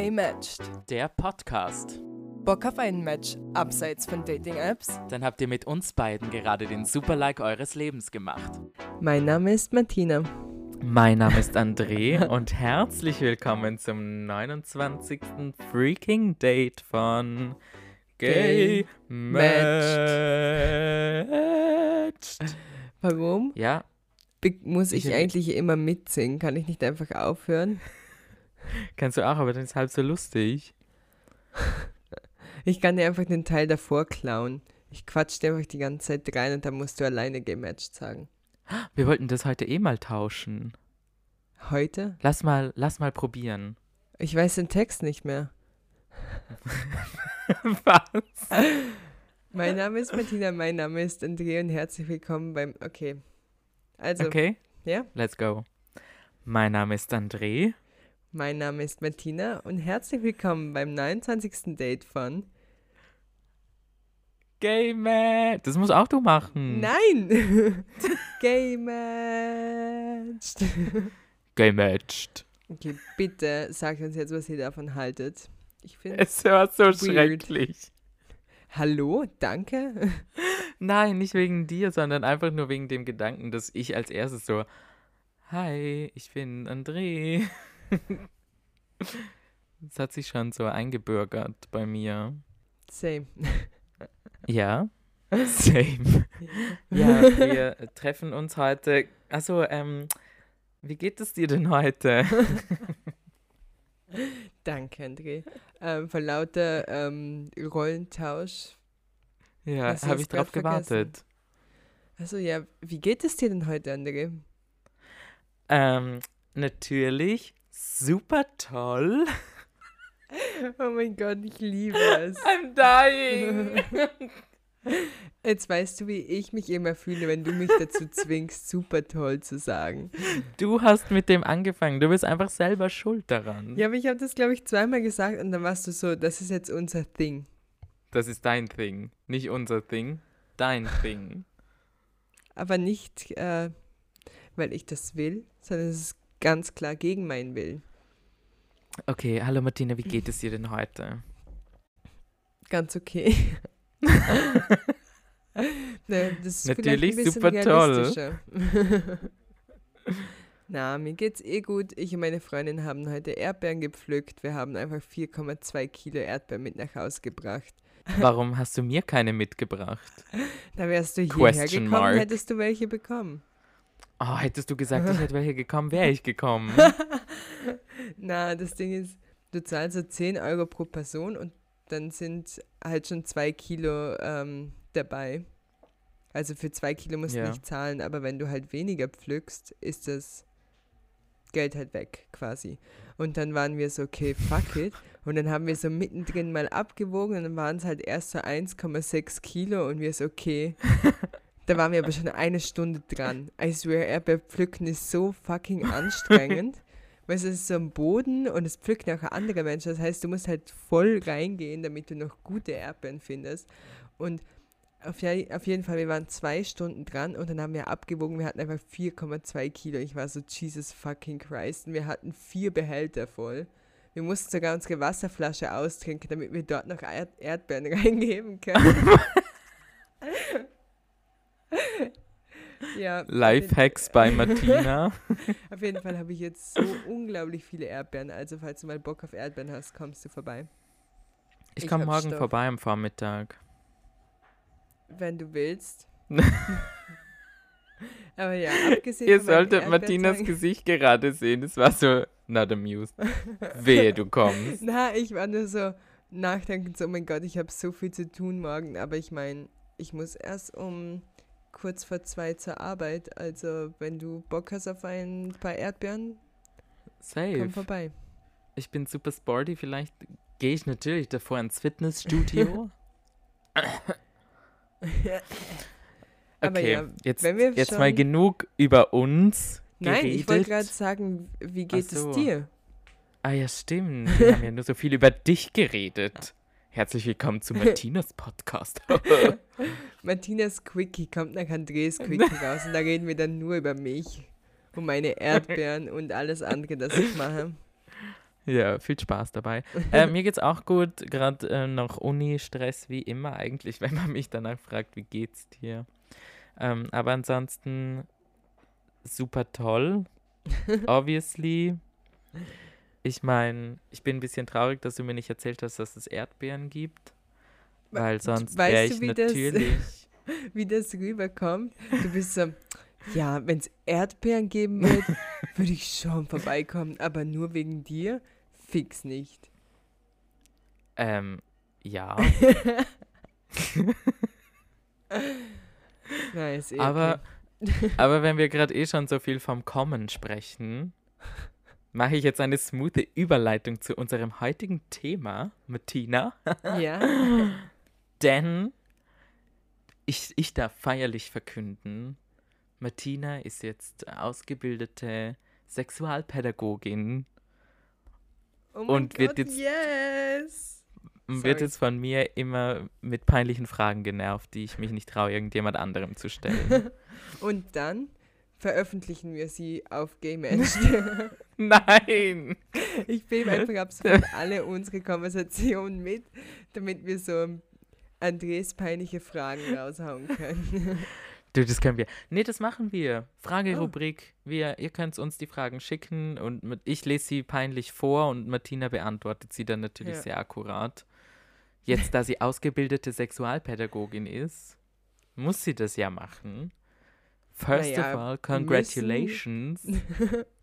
Gay Matched. Der Podcast. Bock auf ein Match abseits von Dating-Apps? Dann habt ihr mit uns beiden gerade den Super-Like eures Lebens gemacht. Mein Name ist Martina. Mein Name ist André und herzlich willkommen zum 29. Freaking Date von Gay, Gay Matched. Warum Ja, Be muss ich Ich- eigentlich immer mitsingen? Kann ich nicht einfach aufhören? Kannst du auch, aber das ist halb so lustig. Ich kann dir einfach den Teil davor klauen. Ich quatsch dir einfach die ganze Zeit rein und dann musst du alleine Gay Matched sagen. Wir wollten das heute eh mal tauschen. Heute? Lass mal, lass mal probieren. Ich weiß den Text nicht mehr. Was? Mein Name ist Martina, mein Name ist André und herzlich willkommen beim. Okay. Also, Okay, ja, let's go. Mein Name ist André. Mein Name ist Martina und herzlich willkommen beim 29. Date von. Gay Man. Das musst auch du machen. Nein! Gay Matched! Gay Matched. Okay, bitte sagt uns jetzt, was ihr davon haltet. Ich finde. Es war so Weird. schrecklich. Hallo, danke. Nein, nicht wegen dir, sondern einfach nur wegen dem Gedanken, dass ich als erstes so, hi, ich bin André. Das hat sich schon so eingebürgert bei mir. Same. Ja, same. Ja, wir treffen uns heute. Also, ähm, wie geht es dir denn heute? Danke, André. Ähm, vor lauter ähm, Rollentausch. Ja, habe ich drauf gewartet. Also ja, wie geht es dir denn heute, André? Ähm, natürlich super toll. Oh mein Gott, ich liebe es. I'm dying. Jetzt weißt du, wie ich mich immer fühle, wenn du mich dazu zwingst, super toll zu sagen. Du hast mit dem angefangen. Du bist einfach selber schuld daran. Ja, aber ich habe das, glaube ich, zweimal gesagt und dann warst du so, das ist jetzt unser Thing. Das ist dein Thing. Nicht unser Thing. Dein Thing. Aber nicht, äh, weil ich das will, sondern es ist ganz klar gegen meinen Willen. Okay, hallo Martina, wie geht es dir denn heute? Ganz okay. ne, das ist Natürlich super toll. Na, mir geht's eh gut. Ich und meine Freundin haben heute Erdbeeren gepflückt. Wir haben einfach 4,2 Kilo Erdbeeren mit nach Hause gebracht. Warum hast du mir keine mitgebracht? Da wärst du hierher Question gekommen, mark. hättest du welche bekommen. Oh, hättest du gesagt, ich hätte welche gekommen, wäre ich gekommen. Na, das Ding ist, du zahlst so 10 Euro pro Person und dann sind halt schon 2 Kilo ähm, dabei. Also für 2 Kilo musst Ja. du nicht zahlen, aber wenn du halt weniger pflückst, ist das Geld halt weg quasi. Und dann waren wir so, okay, fuck it. Und dann haben wir so mittendrin mal abgewogen und dann waren es halt erst so 1,6 Kilo und wir so, okay. Da waren wir aber schon eine Stunde dran. I swear, Erdbeerpflücken ist so fucking anstrengend. Weil es ist so am Boden und es pflücken auch andere Menschen. Das heißt, du musst halt voll reingehen, damit du noch gute Erdbeeren findest. Und auf, auf jeden Fall, wir waren zwei Stunden dran und dann haben wir abgewogen, wir hatten einfach 4,2 Kilo. Ich war so, Jesus fucking Christ. Und wir hatten vier Behälter voll. Wir mussten sogar unsere Wasserflasche austrinken, damit wir dort noch Erd Erdbeeren reingeben können. ja, Lifehacks bei Martina. auf jeden Fall habe ich jetzt so unglaublich viele Erdbeeren. Also, falls du mal Bock auf Erdbeeren hast, kommst du vorbei. Ich Ich komme morgen Stoff. vorbei am Vormittag. Wenn du willst. Aber ja, abgesehen Ihr solltet Martinas Gesicht gerade sehen. Es war so not amused. Wehe, du kommst. Na, ich war nur so nachdenkend, so, oh mein Gott, ich habe so viel zu tun morgen. Aber ich meine, ich muss erst um kurz vor zwei zur Arbeit. Also, wenn du Bock hast auf ein paar Erdbeeren, komm Safe. vorbei. Ich bin super sporty. Vielleicht gehe ich natürlich davor ins Fitnessstudio. Aber Okay, ja, jetzt, wenn wir jetzt mal genug über uns Nein, ich wollte geredet. gerade sagen, wie geht so. es dir? Ah ja, stimmt. Wir haben ja nur so viel über dich geredet. Herzlich willkommen zu Martinas Podcast. Martinas Quickie kommt nach Andres Quickie raus und da reden wir dann nur über mich. Um meine Erdbeeren und alles andere, das ich mache. Ja, viel Spaß dabei. äh, mir geht's auch gut, gerade äh, noch Uni-Stress wie immer eigentlich, wenn man mich danach fragt, wie geht's dir? Ähm, aber ansonsten super toll, obviously. Ich meine, ich bin ein bisschen traurig, dass du mir nicht erzählt hast, dass es Erdbeeren gibt, weil sonst wäre ich wie natürlich. Das, wie das rüberkommt? Du bist so, ja, wenn es Erdbeeren geben wird, würde ich schon vorbeikommen, aber nur wegen dir? Fix nicht. Ähm, ja. nice, aber, aber wenn wir gerade eh schon so viel vom Kommen sprechen, mache ich jetzt eine smoothe Überleitung zu unserem heutigen Thema, Martina. ja. Denn ich, ich darf feierlich verkünden, Martina ist jetzt ausgebildete Sexualpädagogin Oh Und wird Gott, jetzt- yes! Sorry. wird jetzt von mir immer mit peinlichen Fragen genervt, die ich mich nicht traue, irgendjemand anderem zu stellen. Und dann veröffentlichen wir sie auf Gay Mensch. Nein! ich filme einfach ab sofort alle unsere Konversationen mit, damit wir so Andres peinliche Fragen raushauen können. Du, das können wir. Nee, das machen wir. Oh. Fragerubrik. Wir, ihr könnt uns die Fragen schicken und mit, ich lese sie peinlich vor und Martina beantwortet sie dann natürlich Ja. sehr akkurat. Jetzt, da sie ausgebildete Sexualpädagogin ist, muss sie das ja machen. First Naja, of all, congratulations.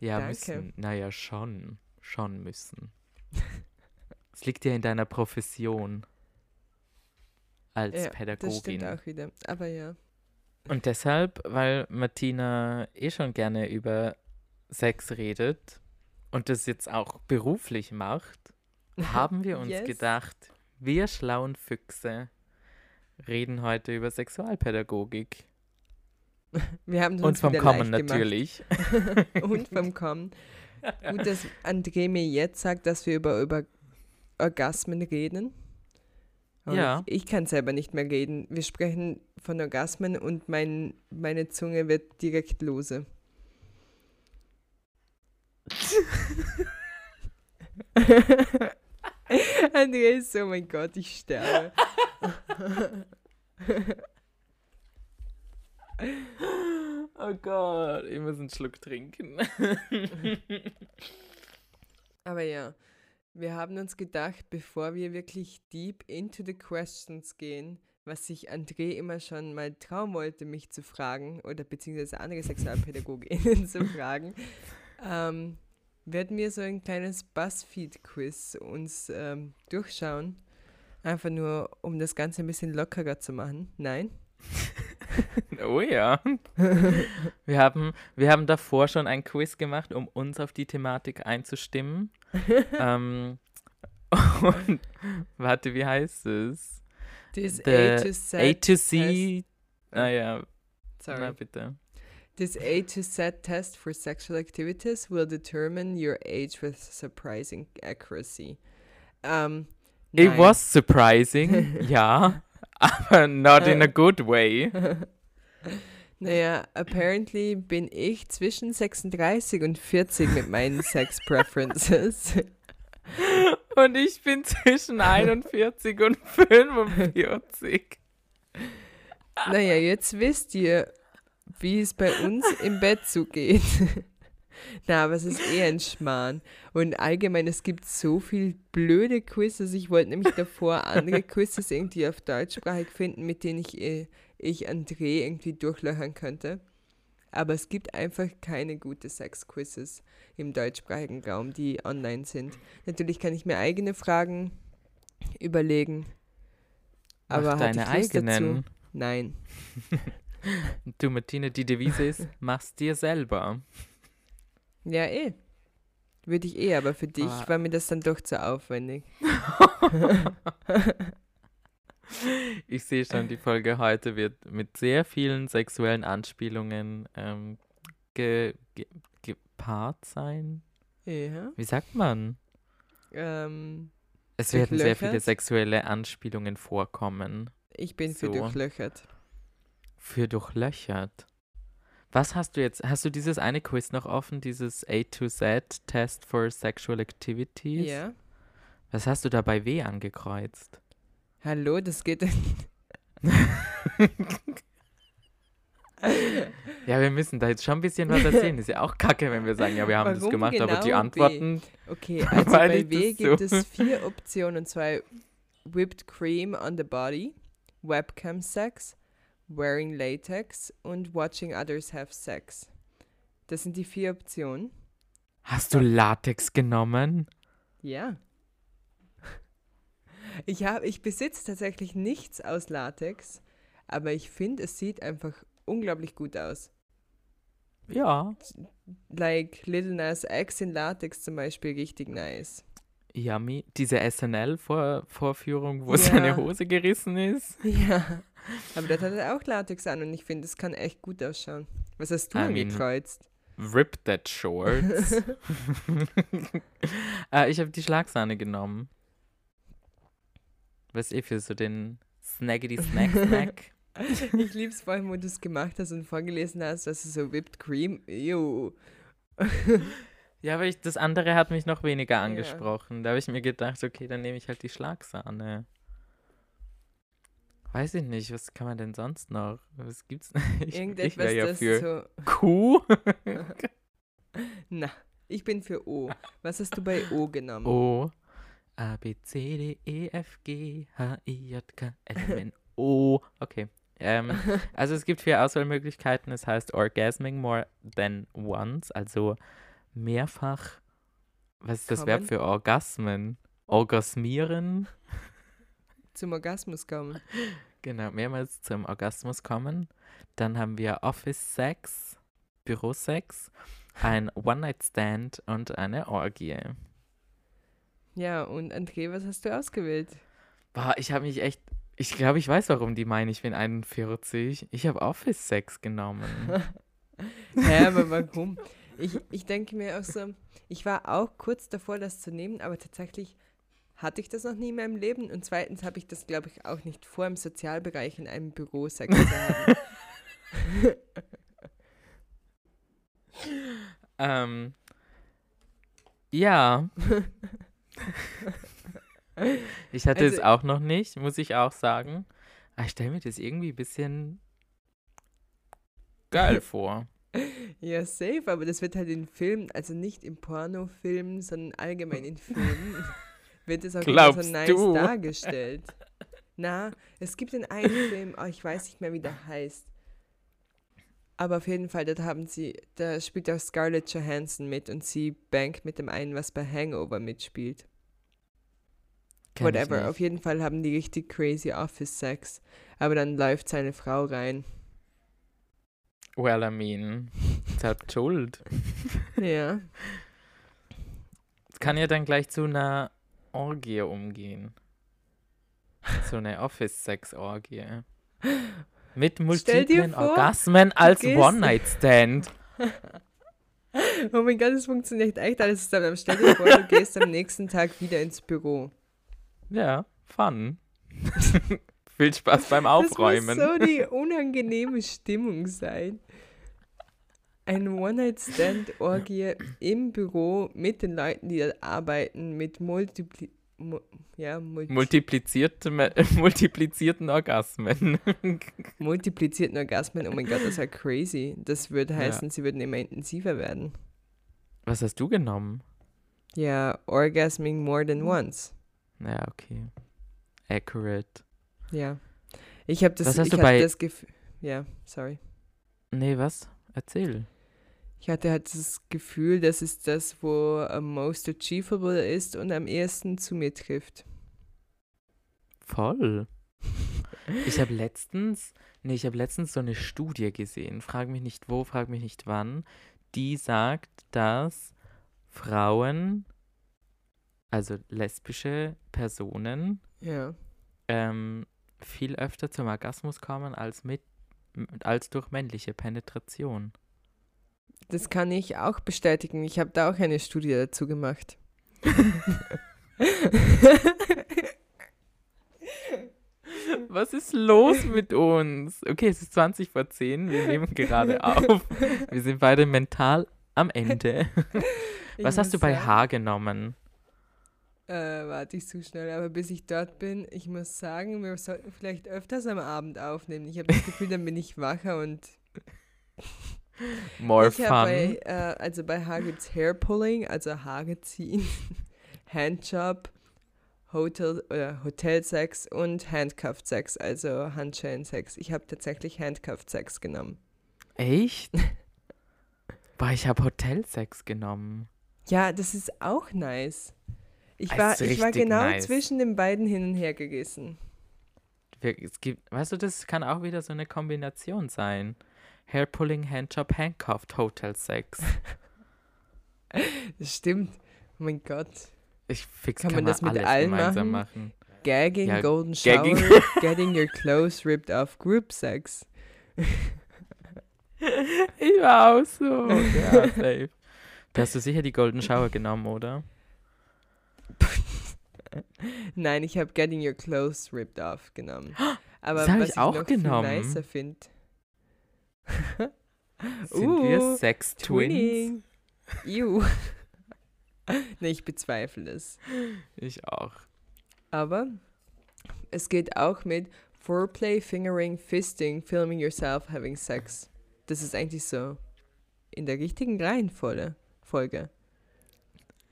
ja, Danke. müssen. Naja, schon. Schon müssen. Es liegt ja in deiner Profession als ja, das Pädagogin. stimmt auch wieder. Aber ja. Und deshalb, weil Martina eh schon gerne über Sex redet und das jetzt auch beruflich macht, haben wir uns Yes. gedacht, wir schlauen Füchse reden heute über Sexualpädagogik. Wir haben es Und uns vom Kommen natürlich. und vom Kommen. Gut, dass André mir jetzt sagt, dass wir über, über Orgasmen reden. Und Ja. Ich kann selber nicht mehr reden. Wir sprechen von Orgasmen und mein, meine Zunge wird direkt lose. André ist so, oh mein Gott, ich sterbe. Oh Gott, ich muss einen Schluck trinken. Aber ja, wir haben uns gedacht, bevor wir wirklich deep into the questions gehen, was sich André immer schon mal trauen wollte, mich zu fragen oder beziehungsweise andere Sexualpädagoginnen zu fragen, ähm, werden wir so ein kleines Buzzfeed-Quiz uns ähm, durchschauen. Einfach nur, um das Ganze ein bisschen lockerer zu machen. Nein? Oh ja. Wir haben, wir haben davor schon ein Quiz gemacht, um uns auf die Thematik einzustimmen. ähm, und warte, wie heißt es? This The A to Z. A to C. Ah ja, Sorry. na bitte. This A to Z test for sexual activities will determine your age with surprising accuracy. Um, It nein. was surprising, ja, aber not in a good way. Naja, apparently bin ich zwischen 36 und 40 mit meinen Sex Preferences. Und ich bin zwischen 41 und 45. naja, jetzt wisst ihr, wie es bei uns im Bett zugeht. Na, aber es ist eher ein Schmarrn. Und allgemein, es gibt so viel blöde Quizzes. Ich wollte nämlich davor andere Quizzes irgendwie auf deutschsprachig finden, mit denen ich, äh, ich André irgendwie durchlöchern könnte. Aber es gibt einfach keine gute Sex-Quizzes im deutschsprachigen Raum, die online sind. Natürlich kann ich mir eigene Fragen überlegen. Aber Mach hatte deine Lust dazu? eigenen. Nein. Du, Martine, die Devise ist, mach's dir selber. Ja, eh. Würde ich eh, aber für dich Ah. war mir das dann doch zu aufwendig. Ich sehe schon, die Folge heute wird mit sehr vielen sexuellen Anspielungen ähm, ge, ge, gepaart sein. Ja. Wie sagt man? Ähm, Es werden sehr viele sexuelle Anspielungen vorkommen. ich bin für So. durchlöchert. Für durchlöchert. Was hast du jetzt? Hast du dieses eine Quiz noch offen, dieses A to Z Test for Sexual Activities? Ja. Was hast du da bei W angekreuzt? Hallo, das geht. Ja, wir müssen da jetzt schon ein bisschen was erzählen. Ist ja auch kacke, wenn wir sagen, ja, wir haben das Warum gemacht, aber die genau Antworten. Okay, also bei W das gibt so- es vier Optionen, und zwar Whipped Cream on the Body, Webcam Sex, Wearing Latex und Watching Others Have Sex. Das sind die vier Optionen. Hast du Latex genommen? Ja. Ich, hab, ich besitze tatsächlich nichts aus Latex, aber ich finde, es sieht einfach unglaublich gut aus. Ja. Like Little Nas X in Latex zum Beispiel, richtig nice. Yummy. Diese SNL-Vorführung, wo Ja. seine Hose gerissen ist. Ja. Aber das hat er auch Latex an und ich finde, es kann echt gut ausschauen. Was hast du I mean, angekreuzt? Rip that shorts. äh, ich habe die Schlagsahne genommen. Was eh für so den Snaggedy Snack Snack. ich lieb's vor allem, wo du es gemacht hast und vorgelesen hast, dass es so Whipped Cream. Ew. Ja, aber ich, das andere hat mich noch weniger angesprochen. Da habe ich mir gedacht, okay, dann nehme ich halt die Schlagsahne. Weiß ich nicht, was kann man denn sonst noch? Was gibt's? Ich, ich Irgendetwas, wäre ja das für so. Kuh. Na, ich bin für O. Was hast du bei O genommen? O. A, B, C, D, E, F, G, H, I, J, K, L, M, N, O. Okay. Ähm, also es gibt vier Auswahlmöglichkeiten. Es heißt Orgasming more than once, also mehrfach. Was ist das Verb Kommen. für Orgasmen? Orgasmieren. Zum Orgasmus kommen. Genau, mehrmals zum Orgasmus kommen. Dann haben wir Office Sex, Bürosex, ein One-Night-Stand und eine Orgie. Ja, und André, was hast du ausgewählt? Boah, ich habe mich echt. Ich glaube, ich weiß, warum die meinen, ich bin 41. Ich habe Office Sex genommen. Hä, aber warum? Ich, ich denke mir auch so, ich war auch kurz davor, das zu nehmen, aber tatsächlich hatte ich das noch nie in meinem Leben. Und zweitens habe ich das, glaube ich, auch nicht vor, im Sozialbereich in einem Büro Sex zu haben. ähm. Ja. ich hatte es Also- auch noch nicht, muss ich auch sagen. Aber ich stelle mir das irgendwie ein bisschen geil vor. Ja, safe, aber das wird halt in Filmen, also nicht in Pornofilmen, sondern allgemein in Filmen, wird es auch immer so Glaubst nice du? dargestellt. Na, es gibt den einen Film, oh, ich weiß nicht mehr, wie der heißt. Aber auf jeden Fall, da haben sie, da spielt auch Scarlett Johansson mit und sie bankt mit dem einen, was bei Hangover mitspielt. Kenn Whatever, auf jeden Fall haben die richtig crazy Office-Sex. Aber dann läuft seine Frau rein. Well, I mean, selbst schuld. Ja. Es kann ja dann gleich zu einer Orgie umgehen. So eine Office-Sex-Orgie. Mit multiplen vor, Orgasmen als One-Night-Stand. Oh mein Gott, es funktioniert echt alles zusammen. Stell dir vor, du gehst am nächsten Tag wieder ins Büro. Ja, fun. Viel Spaß beim Das Aufräumen. muss so die unangenehme Stimmung sein. Ein One-Night-Stand-Orgie im Büro mit den Leuten, die da arbeiten, mit Multipli mu ja, multi Multiplizierte, multiplizierten Orgasmen. multiplizierten Orgasmen. Oh mein Gott, das wäre crazy. Das würde Ja. heißen, sie würden immer intensiver werden. Was hast du genommen? Ja, orgasming more than once. Ja, okay. Accurate. Ja. Ich habe das, Was hast ich du bei- das Gefühl. Ja, sorry. Nee, was? Erzähl. Ich hatte halt das Gefühl, das ist das, wo am most achievable ist und am ehesten zu mir trifft. Voll. Ich habe letztens, nee, ich habe letztens so eine Studie gesehen, frag mich nicht wo, frag mich nicht wann, die sagt, dass Frauen, also lesbische Personen, Ja. ähm, viel öfter zum Orgasmus kommen als mit als durch männliche Penetration. Das kann ich auch bestätigen. Ich habe da auch eine Studie dazu gemacht. Was ist los mit uns? Okay, es ist 20 vor 10. Wir nehmen gerade auf. Wir sind beide mental am Ende. Ich Was hast du bei H genommen? Äh, warte ich zu schnell, aber bis ich dort bin, ich muss sagen, wir sollten vielleicht öfters am Abend aufnehmen. Ich habe das Gefühl, dann bin ich wacher und More ich fun. bei, äh, also bei Haar Hair Pulling, also Haare ziehen, Handjob, Hotel, oder Hotelsex und Handcuffed Sex, also Handschellensex. Ich habe tatsächlich Handcuffed Sex genommen. Echt? Boah, ich habe Hotelsex genommen. Ja, das ist auch nice. Ich Das war, ich war genau nice. zwischen den beiden hin und her gegessen. Es gibt, weißt du, das kann auch wieder so eine Kombination sein. Hair pulling, Handjob, Handcuffed, Hotel Sex. Das stimmt. Oh mein Gott. Ich fix Kann kann, man das mit allen gemeinsam machen. Gagging, Ja, Golden Shower, gagging. getting your clothes ripped off, Group Sex. Ich war auch so. Ja, safe. Da hast du sicher die Golden Shower genommen, oder? Nein, ich habe Getting Your Clothes Ripped Off genommen. Aber hab was ich auch noch genommen. viel nicer finde. Sind Uh, wir Sex Twins? Ew. nee, ich bezweifle es. Ich auch. Aber es geht auch mit Foreplay, Fingering, Fisting, Filming Yourself, Having Sex. Das ist eigentlich so in der richtigen Reihenfolge. Folge.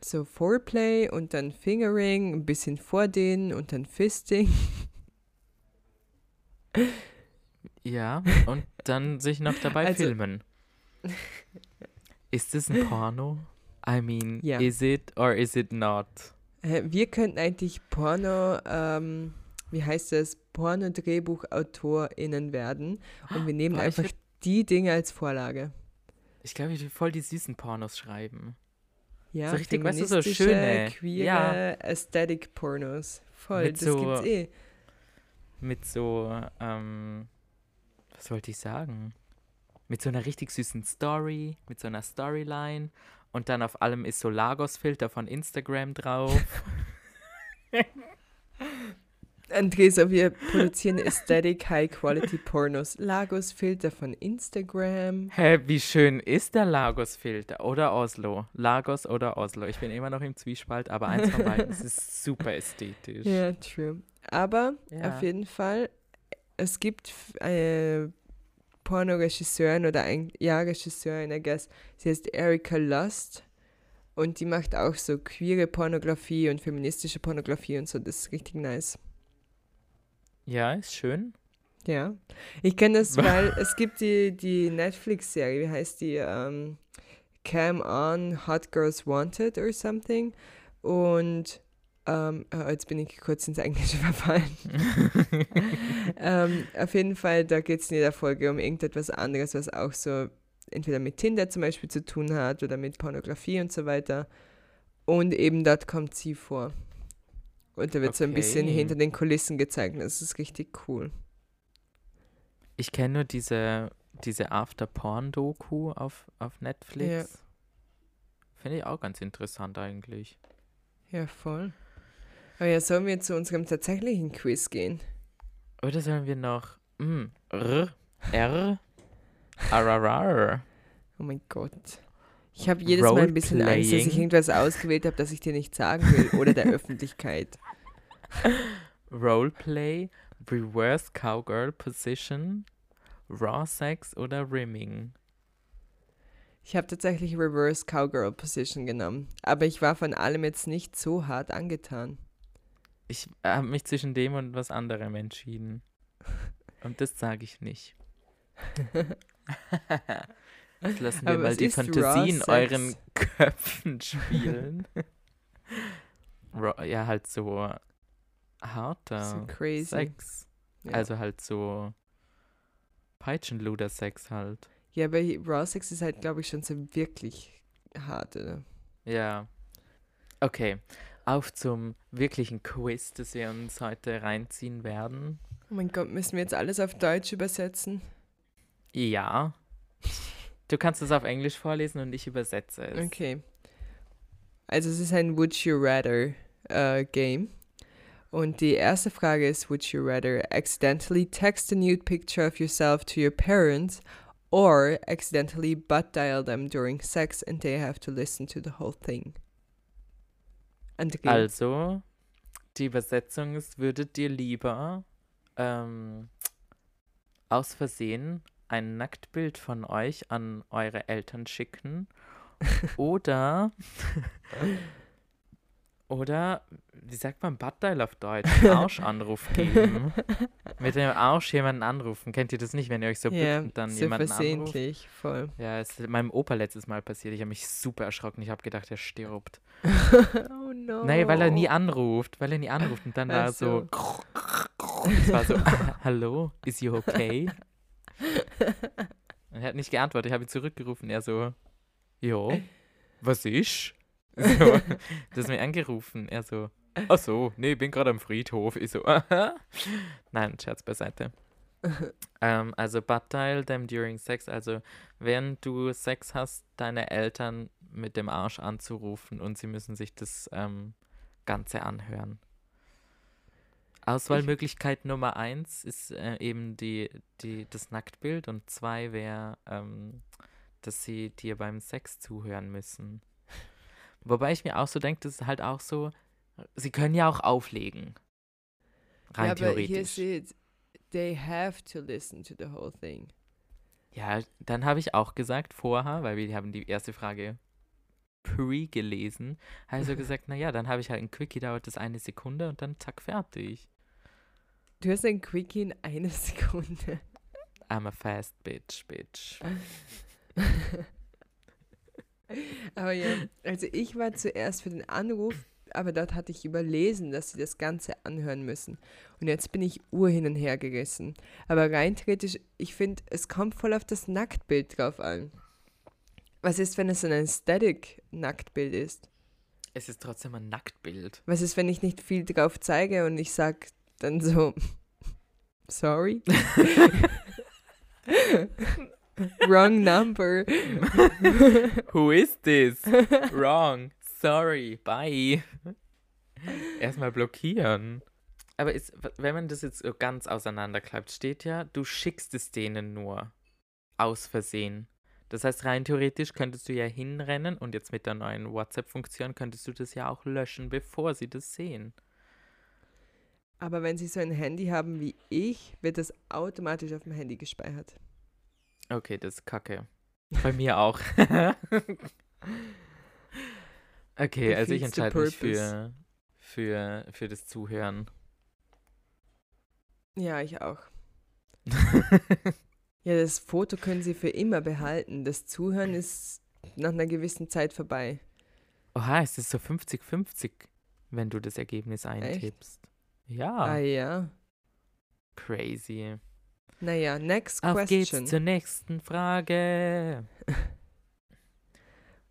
So Foreplay und dann Fingering, ein bisschen vordehnen und dann Fisting. Ja, und dann sich noch dabei Also- filmen. Ist es ein Porno? I mean, Ja. is it or is it not? Wir könnten eigentlich Porno, ähm, wie heißt das, Porno-DrehbuchautorInnen werden und wir nehmen Boah, einfach die Dinge als Vorlage. Ich glaube, ich will voll die süßen Pornos schreiben. Ja, So richtig, weißt du, so schöne, queere, ja. Aesthetic-Pornos. Voll, Mit das so- gibt's eh. Mit so, ähm, was wollte ich sagen? Mit so einer richtig süßen Story, mit so einer Storyline. Und dann auf allem ist so Lagos-Filter von Instagram drauf. Andresa, wir produzieren Aesthetic High-Quality-Pornos. Lagos-Filter von Instagram. Hä, wie schön ist der Lagos-Filter? Oder Oslo? Lagos oder Oslo? Ich bin immer noch im Zwiespalt, aber eins von beiden es ist super ästhetisch. Ja, true. Aber Ja. auf jeden Fall, es gibt eine Pornoregisseurin oder ein, ja, Regisseurin, I guess. Sie heißt Erika Lust und die macht auch so queere Pornografie und feministische Pornografie und so. Das ist richtig nice. Ja, ist schön. Ja. Ich kenne das, weil es gibt die, die Netflix-Serie, wie heißt die? Ähm, Cam On Hot Girls Wanted or something. Und ähm, oh, jetzt bin ich kurz ins Englische verfallen. ähm, auf jeden Fall, da geht es in jeder Folge um irgendetwas anderes, was auch so entweder mit Tinder zum Beispiel zu tun hat oder mit Pornografie und so weiter. Und eben dort kommt sie vor. Und da wird so ein bisschen Okay. hinter den Kulissen gezeigt. Das ist richtig cool. Ich kenne nur diese, diese After-Porn-Doku auf, auf Netflix. Finde ich auch ganz interessant eigentlich. Ja, voll. Aber ja, sollen wir zu unserem tatsächlichen Quiz gehen? Oder sollen wir noch mm, R, R, RRR. Oh mein Gott. Ich habe jedes Mal ein bisschen Angst, dass ich irgendwas ausgewählt habe, das ich dir nicht sagen will. Oder der Öffentlichkeit. Roleplay, Reverse Cowgirl Position, Raw Sex oder Rimming. Ich habe tatsächlich Reverse Cowgirl Position genommen. Aber ich war von allem jetzt nicht so hart angetan. Ich habe mich zwischen dem und was anderem entschieden. Und das sage ich nicht. Jetzt lassen wir Aber mal die Fantasie in euren Köpfen spielen. Raw, ja, halt so harter So crazy. Sex. Ja. Also halt so Peitschenluder-Sex halt. ja, aber Raw Sex ist halt, glaube ich, schon so wirklich hart, oder? Ja. Okay. Auf zum wirklichen Quiz, das wir uns heute reinziehen werden. Oh mein Gott, müssen wir jetzt alles auf Deutsch übersetzen? Ja. Du kannst es auf Englisch vorlesen und ich übersetze es. Okay. Also es ist ein Would You Rather äh, Game. Und die erste Frage ist, would you rather accidentally text a nude picture of yourself to your parents or accidentally butt dial them during sex and they have to listen to the whole thing? Also, die Übersetzung ist, würdet ihr lieber ähm, aus Versehen ein Nacktbild von euch an eure Eltern schicken oder oder wie sagt man Buttdial auf Deutsch? Arschanruf geben. Mit dem Arsch jemanden anrufen. Kennt ihr das nicht, wenn ihr euch so ja, bückt und dann so jemanden anruft? versehentlich, voll. Ja, es ist meinem Opa letztes Mal passiert. Ich habe mich super erschrocken. Ich habe gedacht, er stirbt. oh no. Nein, weil er nie anruft. Weil er nie anruft. Und dann war er Ach so. Es war so, hallo, is you okay? Er hat nicht geantwortet. Ich habe ihn zurückgerufen. Er so, jo, was ist? So, du hast mich angerufen. Er so, ach so, nee, ich bin gerade am Friedhof. Ich so, aha. Nein, Scherz beiseite. ähm, also, dial them during sex. Also, während du Sex hast, deine Eltern mit dem Arsch anzurufen und sie müssen sich das ähm, Ganze anhören. Auswahlmöglichkeit Nummer eins ist äh, eben die, die, das Nacktbild und zwei wäre, ähm, dass sie dir beim Sex zuhören müssen. Wobei ich mir auch so denke, das ist halt auch so, sie können ja auch auflegen. Rein ja, aber hier theoretisch. steht, they have to listen to the whole thing. Ja, dann habe ich auch gesagt vorher, weil wir haben die erste Frage pre gelesen, habe ich so gesagt, naja, dann habe ich halt ein Quickie, dauert das eine Sekunde und dann zack, fertig. Du hast ein Quickie in einer Sekunde. I'm a fast bitch, bitch. Aber ja, also ich war zuerst für den Anruf, aber dort hatte ich überlesen, dass sie das Ganze anhören müssen. Und jetzt bin ich ur hin und her gerissen. Aber rein theoretisch, ich finde, es kommt voll auf das Nacktbild drauf an. Was ist, wenn es ein Aesthetic-Nacktbild ist? Es ist trotzdem ein Nacktbild. Was ist, wenn ich nicht viel drauf zeige und ich sag dann so, sorry? Wrong number. Who is this? Wrong. Sorry. Bye. Erstmal blockieren. Aber ist, wenn man das jetzt so ganz auseinanderklappt, steht ja, du schickst es denen nur. Aus Versehen. Das heißt, rein theoretisch könntest du ja hinrennen und jetzt mit der neuen WhatsApp-Funktion könntest du das ja auch löschen, bevor sie das sehen. Aber wenn sie so ein Handy haben wie ich, wird das automatisch auf dem Handy gespeichert. Okay, das ist kacke. Bei mir auch. okay, also ich entscheide mich für, für, für das Zuhören. Ja, ich auch. Ja, das Foto können sie für immer behalten. Das Zuhören ist nach einer gewissen Zeit vorbei. Oha, es ist so 50-50, wenn du das Ergebnis eintippst. Ja, Ah ja. crazy. Naja, next Auf geht's question. zur nächsten Frage.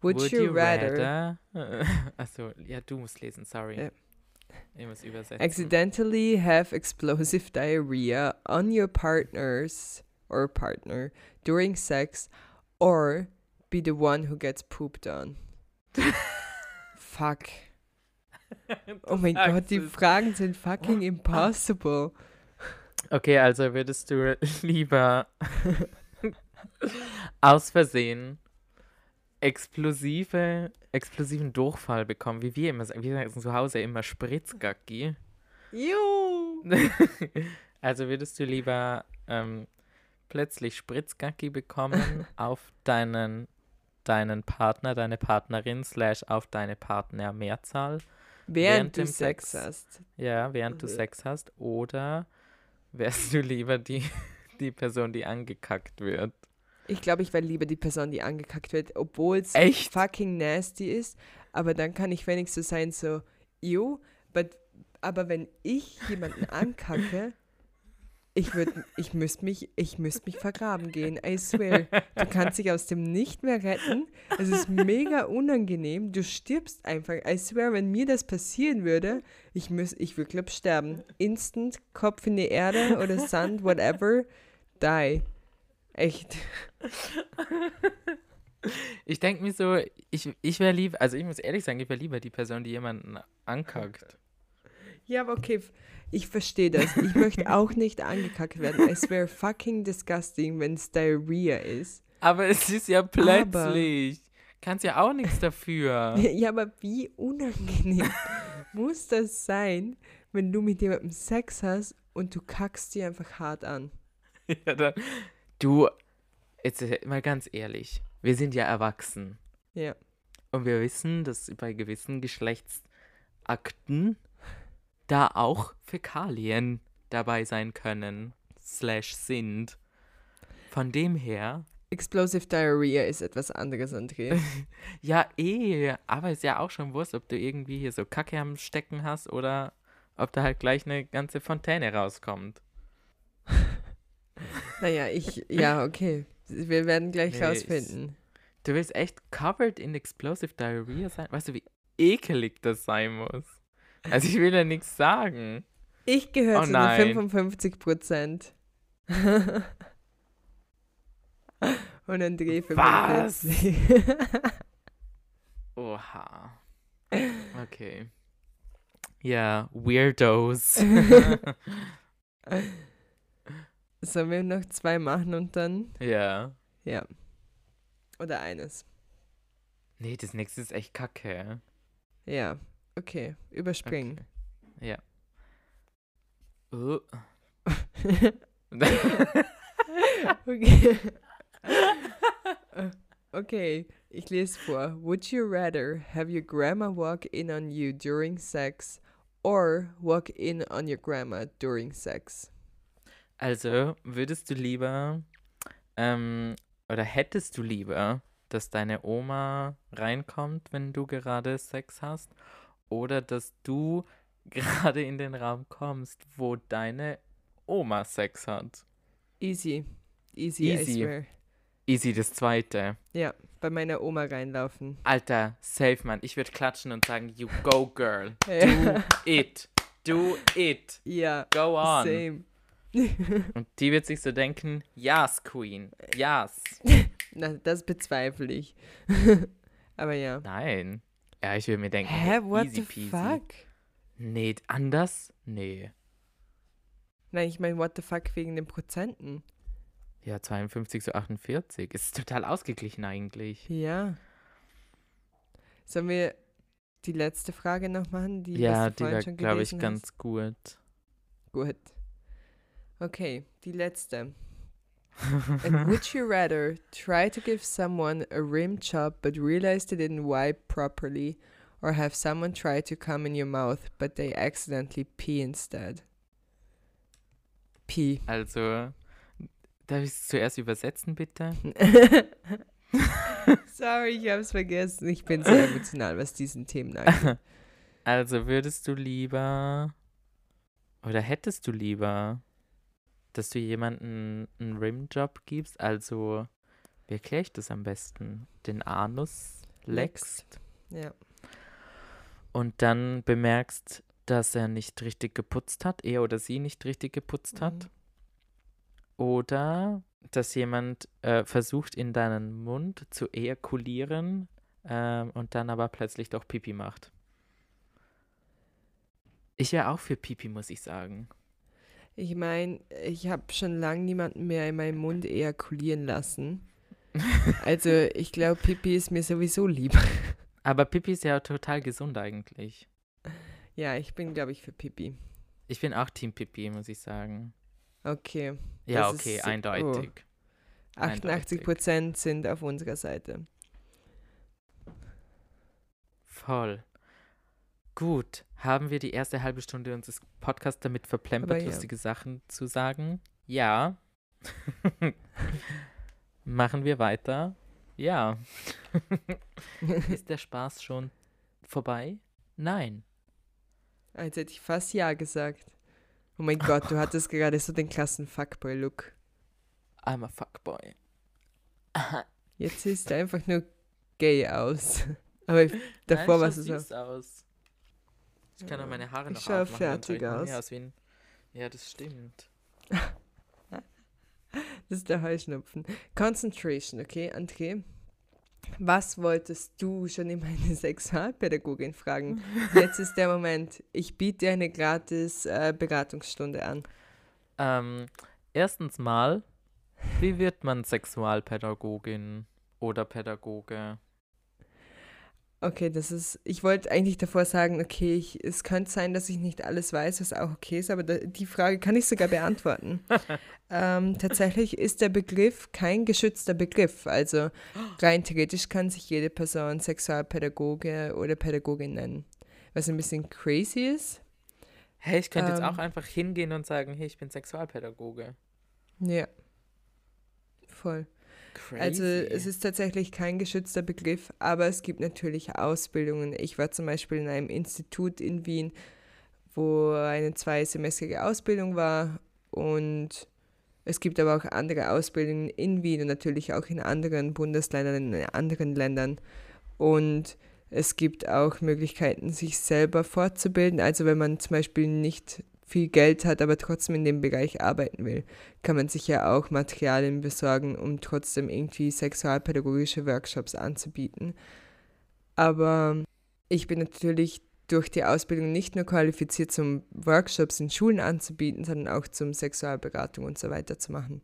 Would, you, rather, Achso, ja, du musst lesen, sorry. Ja. Ich muss übersetzen. accidentally have explosive diarrhea on your partner's or partner during sex or be the one who gets pooped on? Fuck. Oh mein Gott, die. Fragen sind fucking impossible. Okay, also würdest du lieber aus Versehen explosive, explosiven Durchfall bekommen, wie wir immer sagen. Wir sagen zu Hause immer Spritzgacki. Juhu. also würdest du lieber ähm, plötzlich Spritzgacki bekommen auf deinen, deinen Partner, deine Partnerin, slash auf deine Partner Mehrzahl, Während, Während du Sex Sex. hast. ja, während du Mhm. Sex hast, oder wärst du lieber die, die Person, die angekackt wird? Ich glaube, ich wäre lieber die Person, die angekackt wird, obwohl es Echt? fucking nasty ist. Aber dann kann ich wenigstens sein so, ew, but, aber wenn ich jemanden ankacke, ich würde, ich müsste mich, ich müsste mich vergraben gehen. I swear. Du kannst dich aus dem nicht mehr retten. Es ist mega unangenehm. Du stirbst einfach. I swear, wenn mir das passieren würde, ich müß, ich würde glaub sterben. Instant Kopf in die Erde oder Sand, whatever, die. Echt. Ich denke mir so, ich, ich wäre lieber, also ich muss ehrlich sagen, ich wäre lieber die Person, die jemanden ankackt. Ja, aber okay, ich verstehe das. Ich möchte auch nicht angekackt werden. Es wäre fucking disgusting, wenn es Diarrhea ist. Aber es ist ja plötzlich. Kannst ja auch nichts dafür. Ja, aber wie unangenehm muss das sein, wenn du mit jemandem Sex hast und du kackst dir einfach hart an? Ja, dann, du, jetzt äh, mal ganz ehrlich, wir sind ja erwachsen. Ja. Und wir wissen, dass bei gewissen Geschlechtsakten da auch Fäkalien dabei sein können, slash sind. Von dem her. Explosive Diarrhea ist etwas anderes, André. ja, eh, aber ist ja auch schon wurscht, ob du irgendwie hier so Kacke am Stecken hast oder ob da halt gleich eine ganze Fontäne rauskommt. naja, ich, ja, okay. Wir werden gleich nee, rausfinden. Du willst echt covered in explosive diarrhea sein? Weißt du, wie ekelig das sein muss? Also ich will ja nichts sagen. Ich gehöre oh, zu den 55 Prozent. Und André 45. Oha. Okay. Ja, Weirdos. Sollen wir noch zwei machen und dann? Ja. Ja. Oder eines. Nee, das nächste ist echt kacke. Ja, okay. Überspringen. Okay. Ja. Uh. okay. okay, ich lese vor. Would you rather have your grandma walk in on you during sex or walk in on your grandma during sex? Also, würdest du lieber ähm, oder hättest du lieber, dass deine Oma reinkommt, wenn du gerade Sex hast, oder dass du gerade in den Raum kommst, wo deine Oma Sex hat? Easy. Easy, Easy. I swear. Easy das zweite. Ja, bei meiner Oma reinlaufen. Alter, safe man. Ich würde klatschen und sagen, you go girl. Do it. Do it. Ja. Go on. Same. Und die wird sich so denken, yes, Queen, yes. Na, das bezweifle ich. Aber ja. Nein. Ja, ich will mir denken, Hä, what easy the peasy. fuck? Nee, anders? Nee. Nein, ich meine, what the fuck wegen den Prozenten? Ja, 52 zu 48. Es ist total ausgeglichen eigentlich. Ja. Sollen wir die letzte Frage noch machen? Die, ja, die war, glaube ich, ganz gut. Gut. Okay, die letzte. And would you rather try to give someone a rim job but realize they didn't wipe properly, or have someone try to come in your mouth but they accidentally pee instead? Pee. Also, darf ich es zuerst übersetzen, bitte? Sorry, ich habe es vergessen. Ich bin sehr emotional, was diesen Themen angeht. Also, würdest du lieber oder hättest du lieber dass du jemanden einen Rimjob gibst, also wie erkläre ich das am besten? Den Anus leckst. Ja. Und dann bemerkst, dass er nicht richtig geputzt hat, er oder sie nicht richtig geputzt mhm. hat. Oder dass jemand äh, versucht, in deinen Mund zu ejakulieren äh, und dann aber plötzlich doch Pipi macht. Ich wäre auch für Pipi, muss ich sagen. Ich meine, ich habe schon lange niemanden mehr in meinen Mund ejakulieren lassen. Also ich glaube, Pipi ist mir sowieso lieb. Aber Pipi ist ja total gesund eigentlich. Ja, ich bin, glaube ich, für Pipi. Ich bin auch Team Pipi, muss ich sagen. Okay. Ja, okay, ist, eindeutig. Oh. 88 Prozent sind auf unserer Seite. Voll. Gut, haben wir die erste halbe Stunde unseres Podcasts damit verplempert, ja. lustige Sachen zu sagen? Ja. Machen wir weiter? Ja. Ist der Spaß schon vorbei? Nein. Als hätte ich fast Ja gesagt. Oh mein Gott, du hattest gerade so den klassen Fuckboy-Look. I'm a Fuckboy. Jetzt siehst du einfach nur gay aus. Aber davor warst du so. aus. Ich kann auch meine Haare noch ich schau fertig aus. aus wie ein ja, das stimmt. das ist der Heuschnupfen. Concentration, okay, André? Was wolltest du schon immer eine Sexualpädagogin fragen? Jetzt ist der Moment. Ich biete dir eine gratis äh, Beratungsstunde an. Ähm, erstens mal, wie wird man Sexualpädagogin oder Pädagoge? Okay, das ist, ich wollte eigentlich davor sagen, okay, ich, es könnte sein, dass ich nicht alles weiß, was auch okay ist, aber da, die Frage kann ich sogar beantworten. ähm, tatsächlich ist der Begriff kein geschützter Begriff. Also rein theoretisch kann sich jede Person Sexualpädagoge oder Pädagogin nennen. Was ein bisschen crazy ist. Hey, ich könnte ähm, jetzt auch einfach hingehen und sagen, hey, ich bin Sexualpädagoge. Ja. Voll. Crazy. Also es ist tatsächlich kein geschützter Begriff, aber es gibt natürlich Ausbildungen. Ich war zum Beispiel in einem Institut in Wien, wo eine zweisemestrige Ausbildung war und es gibt aber auch andere Ausbildungen in Wien und natürlich auch in anderen Bundesländern, in anderen Ländern. Und es gibt auch Möglichkeiten, sich selber fortzubilden. Also wenn man zum Beispiel nicht viel Geld hat, aber trotzdem in dem Bereich arbeiten will, kann man sich ja auch Materialien besorgen, um trotzdem irgendwie sexualpädagogische Workshops anzubieten. Aber ich bin natürlich durch die Ausbildung nicht nur qualifiziert, zum Workshops in Schulen anzubieten, sondern auch zum Sexualberatung und so weiter zu machen.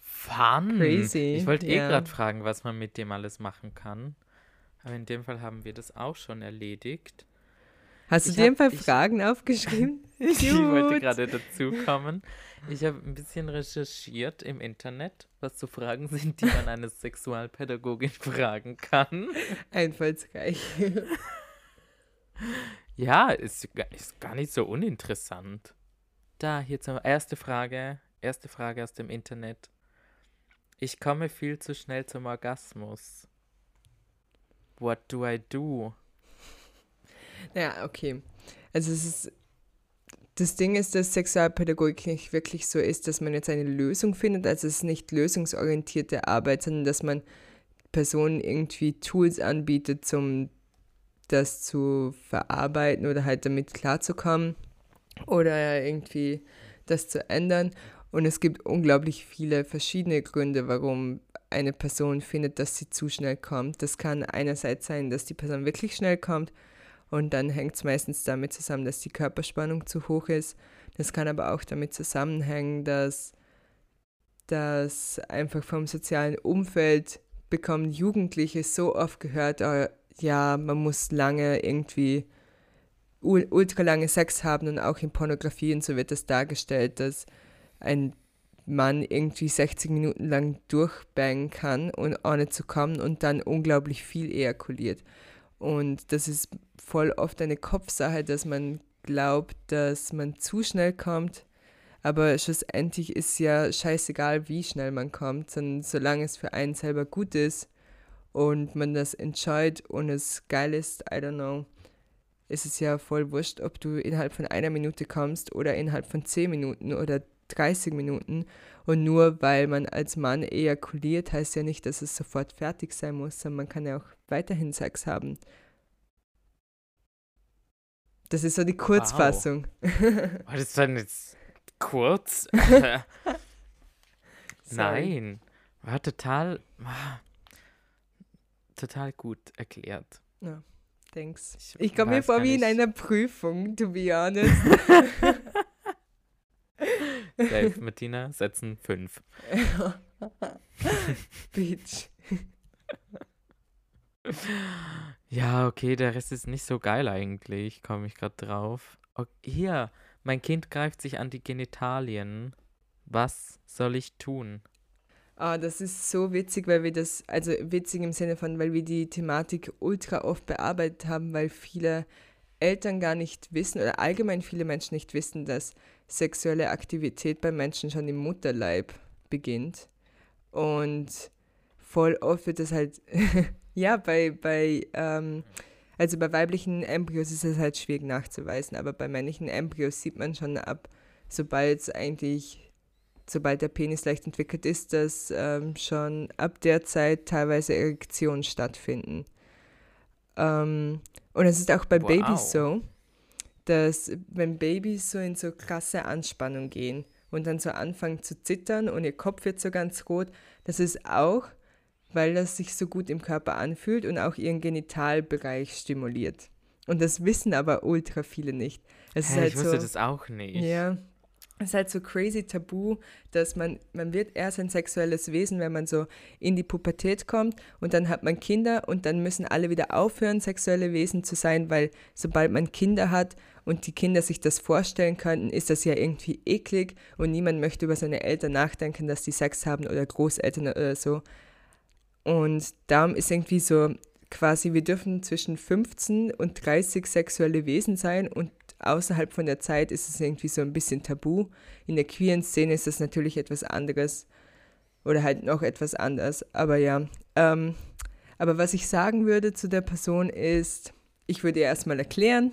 Fun. Crazy. Ich wollte eh ja. gerade fragen, was man mit dem alles machen kann. Aber in dem Fall haben wir das auch schon erledigt. Hast du ich dir ein paar Fragen aufgeschrieben? ich wollte gerade dazu kommen. Ich habe ein bisschen recherchiert im Internet, was so Fragen sind, die man eine Sexualpädagogin fragen kann. Einfallsreich. ja, ist, ist gar nicht so uninteressant. Da, hier zur erste Frage. Erste Frage aus dem Internet. Ich komme viel zu schnell zum Orgasmus. What do I do? Ja, okay. Also es ist, das Ding ist, dass Sexualpädagogik nicht wirklich so ist, dass man jetzt eine Lösung findet. Also es ist nicht lösungsorientierte Arbeit, sondern dass man Personen irgendwie Tools anbietet, um das zu verarbeiten oder halt damit klarzukommen oder irgendwie das zu ändern. Und es gibt unglaublich viele verschiedene Gründe, warum eine Person findet, dass sie zu schnell kommt. Das kann einerseits sein, dass die Person wirklich schnell kommt und dann hängt es meistens damit zusammen, dass die Körperspannung zu hoch ist. Das kann aber auch damit zusammenhängen, dass das einfach vom sozialen Umfeld bekommen Jugendliche so oft gehört, oh, ja, man muss lange irgendwie ultra lange Sex haben und auch in Pornografie und so wird das dargestellt, dass ein Mann irgendwie 60 Minuten lang durchbangen kann und ohne zu kommen und dann unglaublich viel ejakuliert. Und das ist voll oft eine Kopfsache, dass man glaubt, dass man zu schnell kommt. Aber schlussendlich ist ja scheißegal, wie schnell man kommt, sondern solange es für einen selber gut ist und man das entscheidet und es geil ist, I don't know, ist es ja voll wurscht, ob du innerhalb von einer Minute kommst oder innerhalb von zehn Minuten oder 30 Minuten. Und nur weil man als Mann ejakuliert, heißt ja nicht, dass es sofort fertig sein muss, sondern man kann ja auch weiterhin Sex haben. Das ist so die Kurzfassung. Wow. War das dann jetzt kurz? Nein. War total, war total gut erklärt. Ja, thanks. Ich, ich komme mir vor wie in einer Prüfung, to be honest. Dave, Martina setzen fünf. Beach. Ja, okay, der Rest ist nicht so geil eigentlich, komme ich gerade drauf. Okay, hier, mein Kind greift sich an die Genitalien. Was soll ich tun? Ah, das ist so witzig, weil wir das, also witzig im Sinne von, weil wir die Thematik ultra oft bearbeitet haben, weil viele Eltern gar nicht wissen oder allgemein viele Menschen nicht wissen, dass sexuelle Aktivität bei Menschen schon im Mutterleib beginnt. Und voll oft wird das halt Ja, bei, bei, ähm, also bei weiblichen Embryos ist es halt schwierig nachzuweisen, aber bei männlichen Embryos sieht man schon ab, sobald es eigentlich, sobald der Penis leicht entwickelt ist, dass ähm, schon ab der Zeit teilweise Erektionen stattfinden. Ähm, und es ist auch bei wow. Babys so, dass wenn Babys so in so krasse Anspannung gehen und dann so anfangen zu zittern und ihr Kopf wird so ganz rot, das ist auch weil das sich so gut im Körper anfühlt und auch ihren Genitalbereich stimuliert. Und das wissen aber ultra viele nicht. Es Hä, ist halt ich wusste so, das auch nicht. Ja, es ist halt so crazy tabu, dass man, man wird erst ein sexuelles Wesen, wenn man so in die Pubertät kommt und dann hat man Kinder und dann müssen alle wieder aufhören, sexuelle Wesen zu sein, weil sobald man Kinder hat und die Kinder sich das vorstellen könnten, ist das ja irgendwie eklig und niemand möchte über seine Eltern nachdenken, dass die Sex haben oder Großeltern oder so. Und darum ist irgendwie so quasi, wir dürfen zwischen 15 und 30 sexuelle Wesen sein und außerhalb von der Zeit ist es irgendwie so ein bisschen tabu. In der queeren Szene ist das natürlich etwas anderes oder halt noch etwas anders. Aber ja, ähm, aber was ich sagen würde zu der Person ist, ich würde ihr erstmal erklären,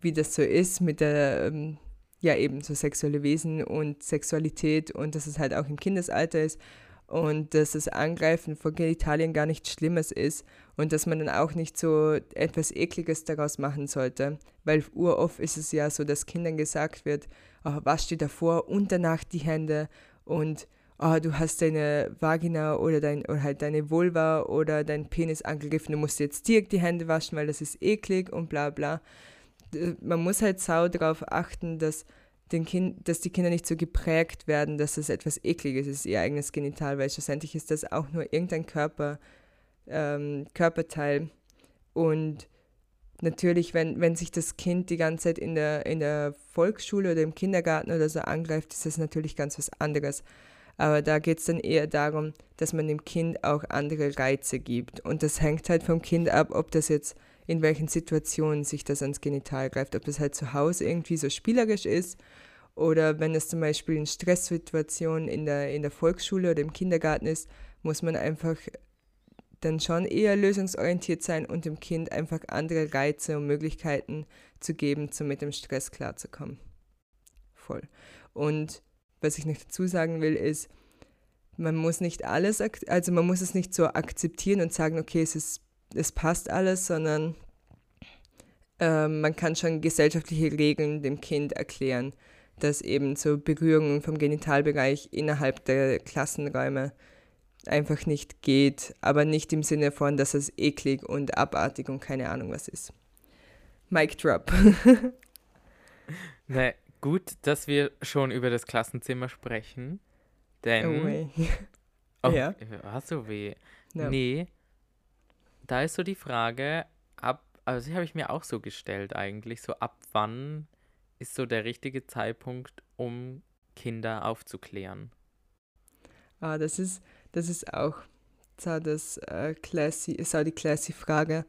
wie das so ist mit der, ähm, ja eben so sexuelle Wesen und Sexualität und dass es halt auch im Kindesalter ist und dass das Angreifen von Genitalien gar nichts Schlimmes ist und dass man dann auch nicht so etwas Ekliges daraus machen sollte, weil uroft ist es ja so, dass Kindern gesagt wird, oh, wasch dir davor und danach die Hände und oh, du hast deine Vagina oder, dein, oder halt deine Vulva oder dein Penis angegriffen, du musst jetzt direkt die Hände waschen, weil das ist eklig und bla bla. Man muss halt sau darauf achten, dass den kind, dass die Kinder nicht so geprägt werden, dass das etwas Ekliges ist, ihr eigenes Genital, weil schlussendlich ist das auch nur irgendein Körper, ähm, Körperteil. Und natürlich, wenn, wenn sich das Kind die ganze Zeit in der, in der Volksschule oder im Kindergarten oder so angreift, ist das natürlich ganz was anderes. Aber da geht es dann eher darum, dass man dem Kind auch andere Reize gibt. Und das hängt halt vom Kind ab, ob das jetzt in welchen Situationen sich das ans Genital greift. Ob das halt zu Hause irgendwie so spielerisch ist oder wenn es zum Beispiel in Stresssituationen in der, in der Volksschule oder im Kindergarten ist, muss man einfach dann schon eher lösungsorientiert sein und dem Kind einfach andere Reize und Möglichkeiten zu geben, um mit dem Stress klarzukommen. Voll. Und was ich noch dazu sagen will, ist, man muss nicht alles, also man muss es nicht so akzeptieren und sagen, okay, es ist es passt alles, sondern äh, man kann schon gesellschaftliche Regeln dem Kind erklären, dass eben so Berührungen vom Genitalbereich innerhalb der Klassenräume einfach nicht geht, aber nicht im Sinne von, dass es eklig und abartig und keine Ahnung was ist. Mic drop. Na, gut, dass wir schon über das Klassenzimmer sprechen, denn... Oh, oh ja. Hast du weh? No. Nee, da ist so die Frage, ab, also die habe ich mir auch so gestellt eigentlich, so ab wann ist so der richtige Zeitpunkt, um Kinder aufzuklären? Ah, das ist, das ist auch so, das, äh, classy, so die classy Frage.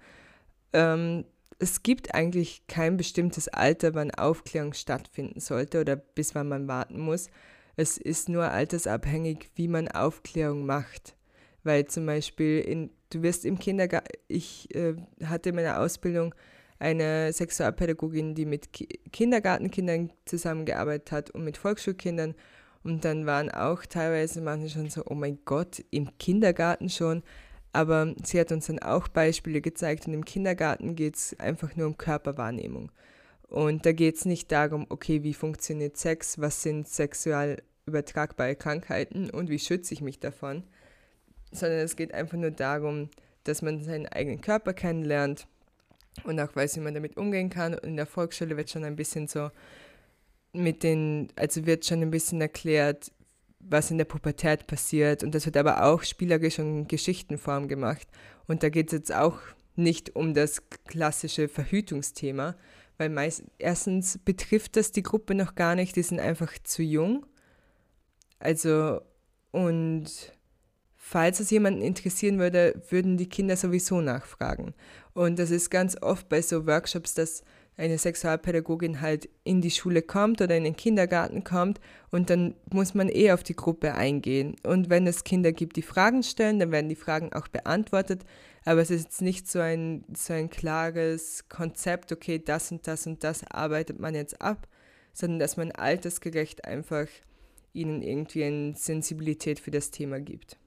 Ähm, es gibt eigentlich kein bestimmtes Alter, wann Aufklärung stattfinden sollte oder bis wann man warten muss. Es ist nur altersabhängig, wie man Aufklärung macht. Weil zum Beispiel in du wirst im Kindergarten, ich äh, hatte in meiner Ausbildung eine Sexualpädagogin, die mit Ki Kindergartenkindern zusammengearbeitet hat und mit Volksschulkindern. Und dann waren auch teilweise manche schon so, oh mein Gott, im Kindergarten schon. Aber sie hat uns dann auch Beispiele gezeigt und im Kindergarten geht es einfach nur um Körperwahrnehmung. Und da geht es nicht darum, okay, wie funktioniert Sex, was sind sexual übertragbare Krankheiten und wie schütze ich mich davon, sondern es geht einfach nur darum, dass man seinen eigenen Körper kennenlernt und auch weiß, wie man damit umgehen kann. Und in der Volksschule wird schon ein bisschen so mit den, also wird schon ein bisschen erklärt, was in der Pubertät passiert. Und das wird aber auch spielerisch und in Geschichtenform gemacht. Und da geht es jetzt auch nicht um das klassische Verhütungsthema, weil meist, erstens betrifft das die Gruppe noch gar nicht, die sind einfach zu jung. Also, und falls es jemanden interessieren würde, würden die Kinder sowieso nachfragen. Und das ist ganz oft bei so Workshops, dass eine Sexualpädagogin halt in die Schule kommt oder in den Kindergarten kommt und dann muss man eh auf die Gruppe eingehen. Und wenn es Kinder gibt, die Fragen stellen, dann werden die Fragen auch beantwortet. Aber es ist jetzt nicht so ein, so ein klares Konzept, okay, das und das und das arbeitet man jetzt ab, sondern dass man altersgerecht einfach ihnen irgendwie eine Sensibilität für das Thema gibt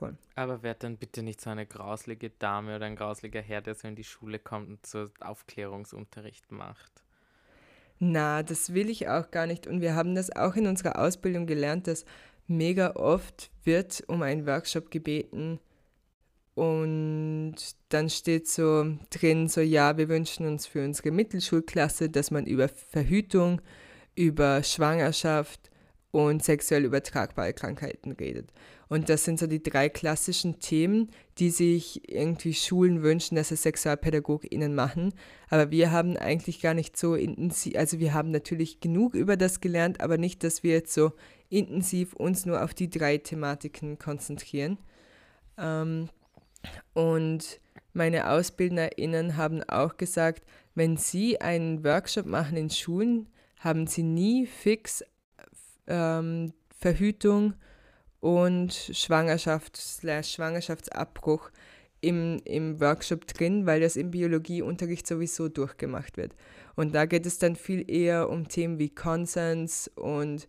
voll. Aber wird dann bitte nicht so eine grauslige Dame oder ein grausliger Herr, der so in die Schule kommt und so Aufklärungsunterricht macht? Na, das will ich auch gar nicht. Und wir haben das auch in unserer Ausbildung gelernt, dass mega oft wird um einen Workshop gebeten und dann steht so drin, so ja, wir wünschen uns für unsere Mittelschulklasse, dass man über Verhütung, über Schwangerschaft und sexuell übertragbare Krankheiten redet. Und das sind so die drei klassischen Themen, die sich irgendwie Schulen wünschen, dass es SexualpädagogInnen machen. Aber wir haben eigentlich gar nicht so intensiv, also wir haben natürlich genug über das gelernt, aber nicht, dass wir jetzt so intensiv uns nur auf die drei Thematiken konzentrieren. Ähm, und meine AusbildnerInnen haben auch gesagt, wenn sie einen Workshop machen in Schulen, haben sie nie fix ähm, Verhütung und Schwangerschaft slash Schwangerschaftsabbruch im, im Workshop drin, weil das im Biologieunterricht sowieso durchgemacht wird. Und da geht es dann viel eher um Themen wie Konsens und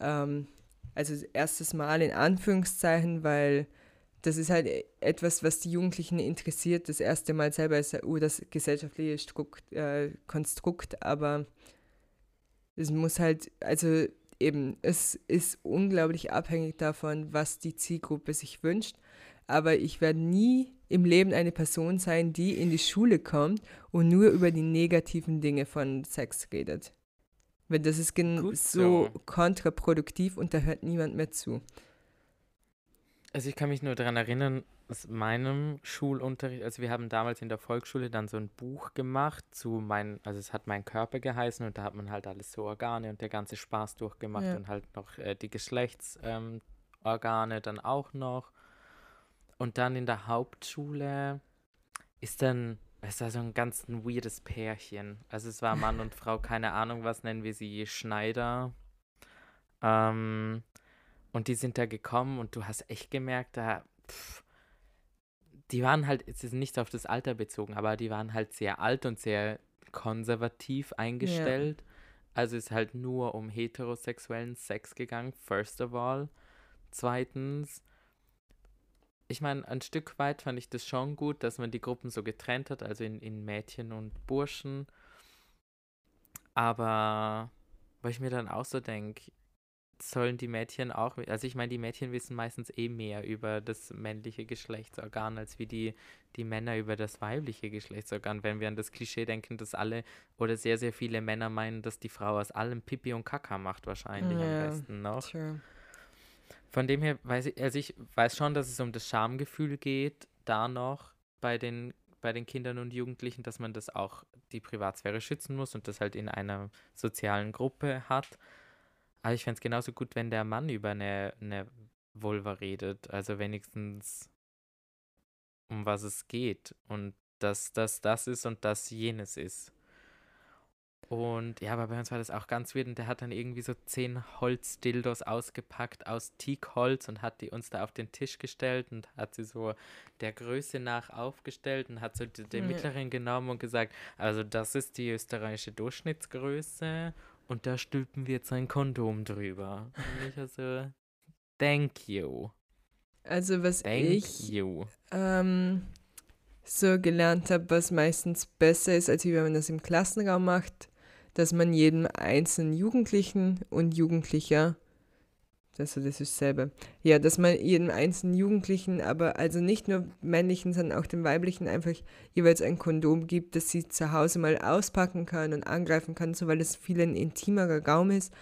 ähm, also erstes Mal in Anführungszeichen, weil das ist halt etwas, was die Jugendlichen interessiert. Das erste Mal selber ist uh, das gesellschaftliche Strukt, äh, Konstrukt, aber es muss halt, also eben, es ist unglaublich abhängig davon, was die Zielgruppe sich wünscht. Aber ich werde nie im Leben eine Person sein, die in die Schule kommt und nur über die negativen Dinge von Sex redet. Weil das ist Gut, so ja. kontraproduktiv und da hört niemand mehr zu. Also ich kann mich nur daran erinnern, aus meinem Schulunterricht, also wir haben damals in der Volksschule dann so ein Buch gemacht zu mein, also es hat mein Körper geheißen und da hat man halt alles so Organe und der ganze Spaß durchgemacht ja. und halt noch äh, die Geschlechtsorgane ähm, dann auch noch. Und dann in der Hauptschule ist dann, es war so ein ganz ein weirdes Pärchen. Also es war Mann und Frau, keine Ahnung, was nennen wir sie, Schneider. Ähm, und die sind da gekommen und du hast echt gemerkt, da, pff, die waren halt, es ist nicht auf das Alter bezogen, aber die waren halt sehr alt und sehr konservativ eingestellt. Ja. Also ist halt nur um heterosexuellen Sex gegangen, first of all. Zweitens, ich meine, ein Stück weit fand ich das schon gut, dass man die Gruppen so getrennt hat, also in, in Mädchen und Burschen. Aber weil ich mir dann auch so denke, sollen die Mädchen auch, also ich meine, die Mädchen wissen meistens eh mehr über das männliche Geschlechtsorgan als wie die, die Männer über das weibliche Geschlechtsorgan, wenn wir an das Klischee denken, dass alle oder sehr, sehr viele Männer meinen, dass die Frau aus allem Pipi und Kaka macht wahrscheinlich ja, am besten noch. Sure. Von dem her weiß ich, also ich weiß schon, dass es um das Schamgefühl geht, da noch bei den bei den Kindern und Jugendlichen, dass man das auch die Privatsphäre schützen muss und das halt in einer sozialen Gruppe hat. Aber ich fände es genauso gut, wenn der Mann über eine, eine Vulva redet. Also wenigstens um was es geht. Und dass das das ist und das jenes ist. Und ja, aber bei uns war das auch ganz weird. Und der hat dann irgendwie so zehn Holzdildos ausgepackt aus Teakholz und hat die uns da auf den Tisch gestellt und hat sie so der Größe nach aufgestellt und hat so den mittleren genommen und gesagt, also das ist die österreichische Durchschnittsgröße und da stülpen wir jetzt ein Kondom drüber. Und ich also, thank you. Also was thank ich ähm, so gelernt habe, was meistens besser ist, als wenn man das im Klassenraum macht, dass man jedem einzelnen Jugendlichen und Jugendlicher also das ist selber. Ja, dass man jedem einzelnen Jugendlichen, aber also nicht nur männlichen, sondern auch dem weiblichen einfach jeweils ein Kondom gibt, das sie zu Hause mal auspacken kann und angreifen kann, so weil es viel ein intimerer Raum ist.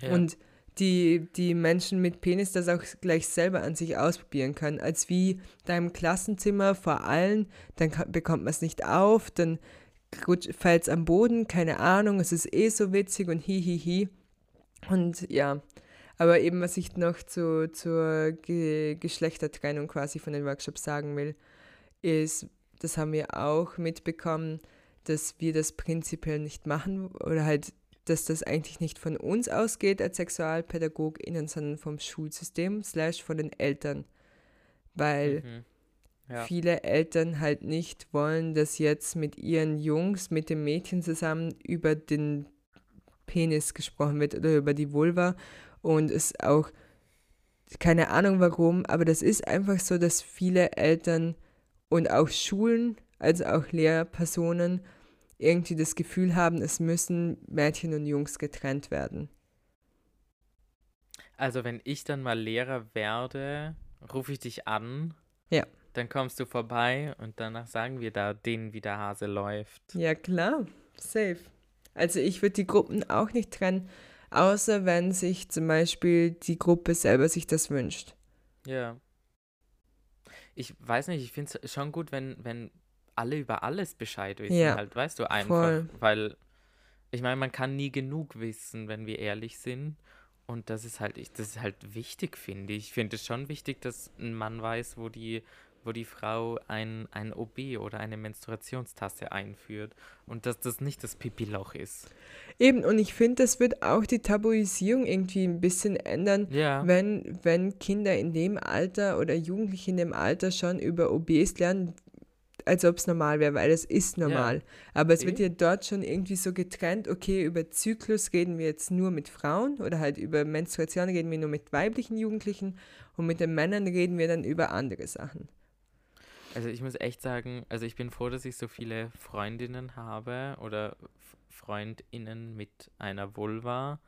Ja. Und die, die Menschen mit Penis das auch gleich selber an sich ausprobieren können, als wie deinem Klassenzimmer vor allen, dann kann, bekommt man es nicht auf, dann fällt es am Boden, keine Ahnung, es ist eh so witzig und hihihi. Hi, hi. Und ja, aber eben, was ich noch zu, zur Ge Geschlechtertrennung quasi von den Workshops sagen will, ist, das haben wir auch mitbekommen, dass wir das prinzipiell nicht machen oder halt, dass das eigentlich nicht von uns ausgeht als SexualpädagogInnen, sondern vom Schulsystem slash von den Eltern. Weil mhm. ja. viele Eltern halt nicht wollen, dass jetzt mit ihren Jungs, mit dem Mädchen zusammen über den Penis gesprochen wird oder über die Vulva und es auch, keine Ahnung warum, aber das ist einfach so, dass viele Eltern und auch Schulen, also auch Lehrpersonen, irgendwie das Gefühl haben, es müssen Mädchen und Jungs getrennt werden. Also, wenn ich dann mal Lehrer werde, rufe ich dich an. Ja. Dann kommst du vorbei und danach sagen wir da denen, wie der Hase läuft. Ja, klar. Safe. Also ich würde die Gruppen auch nicht trennen, außer wenn sich zum Beispiel die Gruppe selber sich das wünscht. Ja. Ich weiß nicht, ich finde es schon gut, wenn, wenn alle über alles Bescheid wissen, Ja, halt, weißt du, einfach. voll. Weil, ich meine, man kann nie genug wissen, wenn wir ehrlich sind. Und das ist halt, ich, das ist halt wichtig, finde ich. Ich finde es schon wichtig, dass ein Mann weiß, wo die, wo die Frau ein, ein OB oder eine Menstruationstasse einführt. Und dass das nicht das Pipi-Loch ist. Eben, und ich finde, das wird auch die Tabuisierung irgendwie ein bisschen ändern, Ja. wenn, wenn Kinder in dem Alter oder Jugendliche in dem Alter schon über OBs lernen, als ob es normal wäre, weil es ist normal. Aber es wird ja dort schon irgendwie so getrennt, okay, über Zyklus reden wir jetzt nur mit Frauen oder halt über Menstruation reden wir nur mit weiblichen Jugendlichen und mit den Männern reden wir dann über andere Sachen. Also ich muss echt sagen, also ich bin froh, dass ich so viele Freundinnen habe oder Freundinnen mit einer Vulva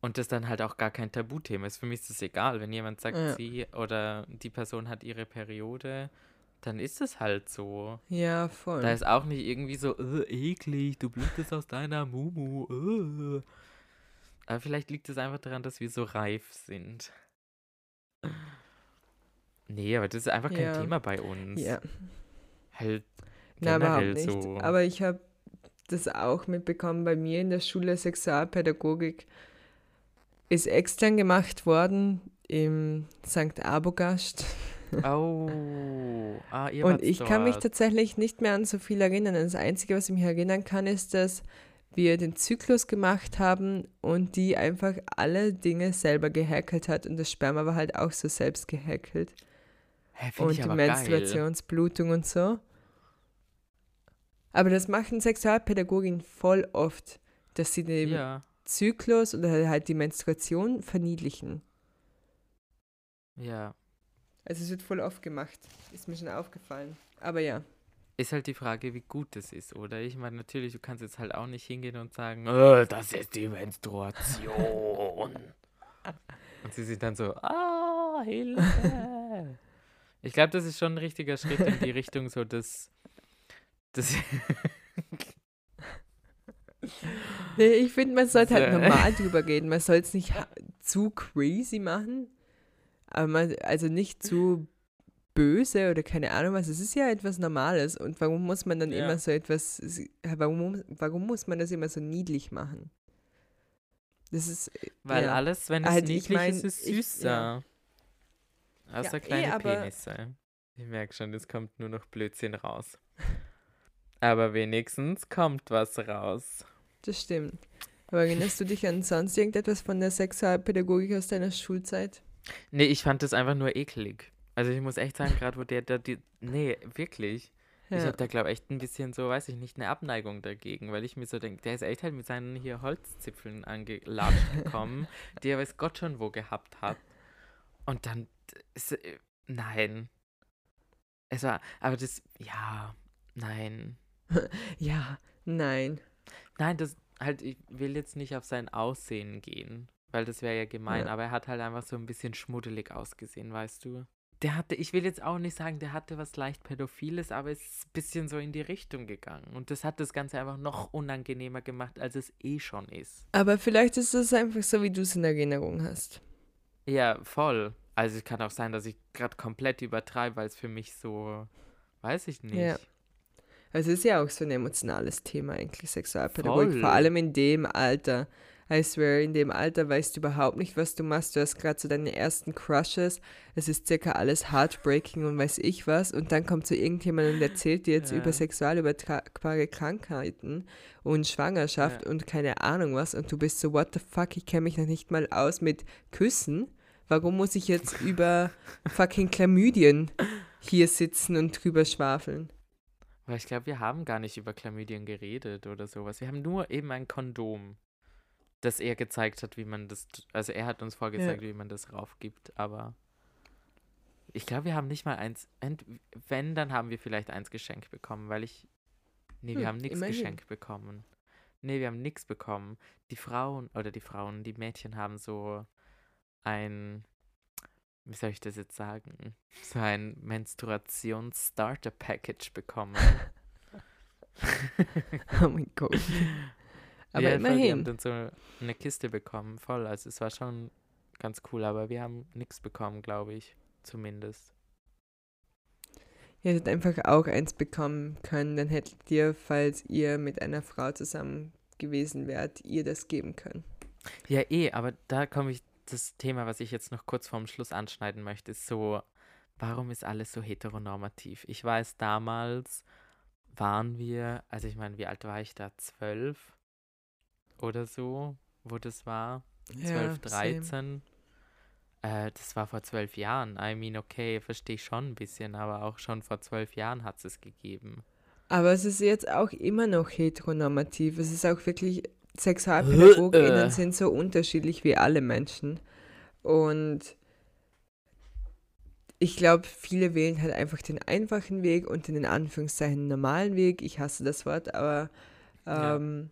und das dann halt auch gar kein Tabuthema ist. Für mich ist es egal, wenn jemand sagt, Ja. sie oder die Person hat ihre Periode, dann ist es halt so. Ja, voll. Da ist auch nicht irgendwie so, äh, eklig, du blutest aus deiner Mumu. Äh. Aber vielleicht liegt es einfach daran, dass wir so reif sind. Nee, aber das ist einfach kein Ja. Thema bei uns. ja. Halt Nein, überhaupt generell nicht. so. Aber ich habe das auch mitbekommen bei mir in der Schule Sexualpädagogik ist extern gemacht worden im St. Abogast. Oh, ah, ihr Und ich kann mich dort. tatsächlich nicht mehr an so viel erinnern. Das Einzige, was ich mich erinnern kann, ist, dass wir den Zyklus gemacht haben und die einfach alle Dinge selber gehackelt hat und das Sperma war halt auch so selbst gehackelt. Hä, und ich. Menstruationsblutung und so. Aber das machen Sexualpädagoginnen voll oft, dass sie den Ja, Zyklus oder halt die Menstruation verniedlichen. ja. Also es wird voll oft gemacht. Ist mir schon aufgefallen. Aber ja. Ist halt die Frage, wie gut das ist, oder? Ich meine, natürlich, du kannst jetzt halt auch nicht hingehen und sagen, "Äh, das ist die Menstruation. und sie sind dann so, ah, Hilfe. Ich glaube, das ist schon ein richtiger Schritt in die Richtung, so dass. das Nee, ich finde, man sollte halt So. normal drüber reden. Man soll es nicht zu crazy machen. Aber man, also nicht zu böse oder keine Ahnung was. Es ist ja etwas Normales. Und warum muss man dann Ja. immer so etwas, warum, warum muss man das immer so niedlich machen? Das ist, Weil ja. alles, wenn es Halt, ich niedlich mein, ist, ist ich- süßer. ja. Außer Ja, eh, kleine aber- Penisse. Ich merke schon, es kommt nur noch Blödsinn raus. Aber wenigstens kommt was raus. Das stimmt. Aber erinnerst du dich an sonst irgendetwas von der Sexualpädagogik aus deiner Schulzeit? Nee, ich fand das einfach nur eklig. Also ich muss echt sagen, gerade wo der da die. Nee, wirklich. Ich Ja. habe da, glaube ich, echt ein bisschen so, weiß ich nicht, eine Abneigung dagegen, weil ich mir so denke, der ist echt halt mit seinen hier Holzzipfeln angelatscht gekommen, die er weiß Gott schon wo gehabt hat. Und dann, ist, äh, nein. Es war, aber das, ja, nein. ja, nein. Nein, das, halt, ich will jetzt nicht auf sein Aussehen gehen, weil das wäre ja gemein, Ja. aber er hat halt einfach so ein bisschen schmuddelig ausgesehen, weißt du? Der hatte, ich will jetzt auch nicht sagen, der hatte was leicht Pädophiles, aber es ist ein bisschen so in die Richtung gegangen. Und das hat das Ganze einfach noch unangenehmer gemacht, als es eh schon ist. Aber vielleicht ist es einfach so, wie du es in Erinnerung hast. Ja, voll. Also es kann auch sein, dass ich gerade komplett übertreibe, weil es für mich so, weiß ich nicht. Ja. Also es ist ja auch so ein emotionales Thema eigentlich, Sexualpädagogik. Voll. Vor allem in dem Alter. I swear, in dem Alter weißt du überhaupt nicht, was du machst. Du hast gerade so deine ersten Crushes. Es ist circa alles heartbreaking und weiß ich was. Und dann kommt so irgendjemand und erzählt dir jetzt Ja. über sexual übertragbare Krankheiten und Schwangerschaft Ja. und keine Ahnung was. Und du bist so, what the fuck, ich kenne mich noch nicht mal aus mit Küssen. Warum muss ich jetzt über fucking Chlamydien hier sitzen und drüber schwafeln? Weil ich glaube, wir haben gar nicht über Chlamydien geredet oder sowas. Wir haben nur eben ein Kondom, das er gezeigt hat, wie man das, also er hat uns vorgezeigt, wie man das raufgibt, aber ich glaube, wir haben nicht mal eins, wenn, dann haben wir vielleicht eins geschenkt bekommen, weil ich, nee, wir Hm, haben nichts geschenkt bekommen. Nee, wir haben nichts bekommen. Die Frauen, oder die Frauen, die Mädchen haben so ein, wie soll ich das jetzt sagen, so ein Menstruations-Starter-Package bekommen. oh mein Gott. Aber ja, voll, Wir haben immerhin. dann so eine Kiste bekommen, voll. Also es war schon ganz cool, aber wir haben nichts bekommen, glaube ich, zumindest. Ihr hättet einfach auch eins bekommen können, dann hättet ihr, falls ihr mit einer Frau zusammen gewesen wärt, ihr das geben können. Ja, eh, aber da komme ich, das Thema, was ich jetzt noch kurz vorm Schluss anschneiden möchte, ist so, warum ist alles so heteronormativ? Ich weiß, damals waren wir, also ich meine, wie alt war ich da? Zwölf oder so, wo das war? 12, 13. Äh, das war vor zwölf Jahren. I mean, okay, verstehe ich schon ein bisschen, aber auch schon vor zwölf Jahren hat es es gegeben. Aber es ist jetzt auch immer noch heteronormativ. Es ist auch wirklich, SexualpädagogInnen Äh. sind so unterschiedlich wie alle Menschen. Und ich glaube, viele wählen halt einfach den einfachen Weg und den in Anführungszeichen normalen Weg. Ich hasse das Wort, aber Ja. ähm,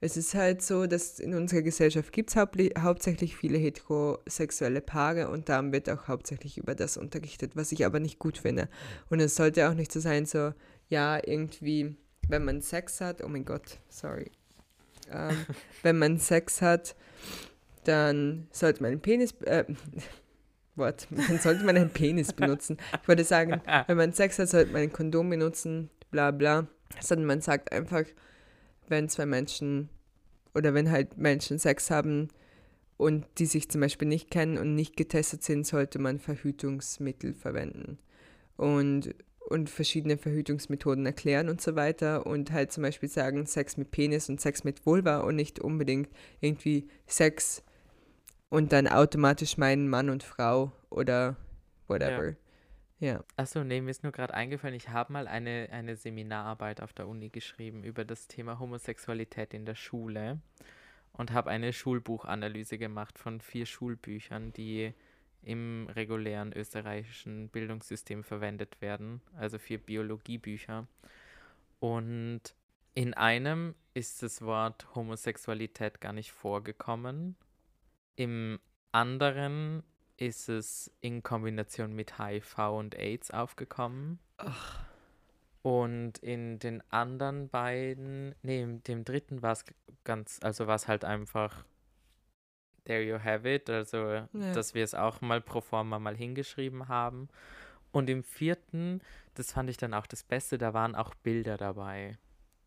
es ist halt so, dass in unserer Gesellschaft gibt es hauptsächlich viele heterosexuelle Paare und darum wird auch hauptsächlich über das unterrichtet, was ich aber nicht gut finde. Und es sollte auch nicht so sein, so, ja, irgendwie, wenn man Sex hat, oh mein Gott, sorry. Ähm, wenn man Sex hat, dann sollte man einen Penis, äh, Wort, dann sollte man einen Penis benutzen. Ich wollte sagen, wenn man Sex hat, sollte man ein Kondom benutzen, bla bla. Sondern man sagt einfach, wenn zwei Menschen oder wenn halt Menschen Sex haben und die sich zum Beispiel nicht kennen und nicht getestet sind, sollte man Verhütungsmittel verwenden. Und, und verschiedene Verhütungsmethoden erklären und so weiter und halt zum Beispiel sagen Sex mit Penis und Sex mit Vulva und nicht unbedingt irgendwie Sex und dann automatisch meinen Mann und Frau oder whatever. Ja. Achso, nee, mir ist nur gerade eingefallen, ich habe mal eine, eine Seminararbeit auf der Uni geschrieben über das Thema Homosexualität in der Schule und habe eine Schulbuchanalyse gemacht von vier Schulbüchern, die im regulären österreichischen Bildungssystem verwendet werden, also vier Biologiebücher. Und in einem ist das Wort Homosexualität gar nicht vorgekommen. Im anderen ist es in Kombination mit HIV und AIDS aufgekommen. Und in den anderen beiden, nee, in dem dritten war es ganz, also war es halt einfach there you have it, also Ja. dass wir es auch mal pro forma mal hingeschrieben haben. Und im vierten, das fand ich dann auch das Beste, da waren auch Bilder dabei.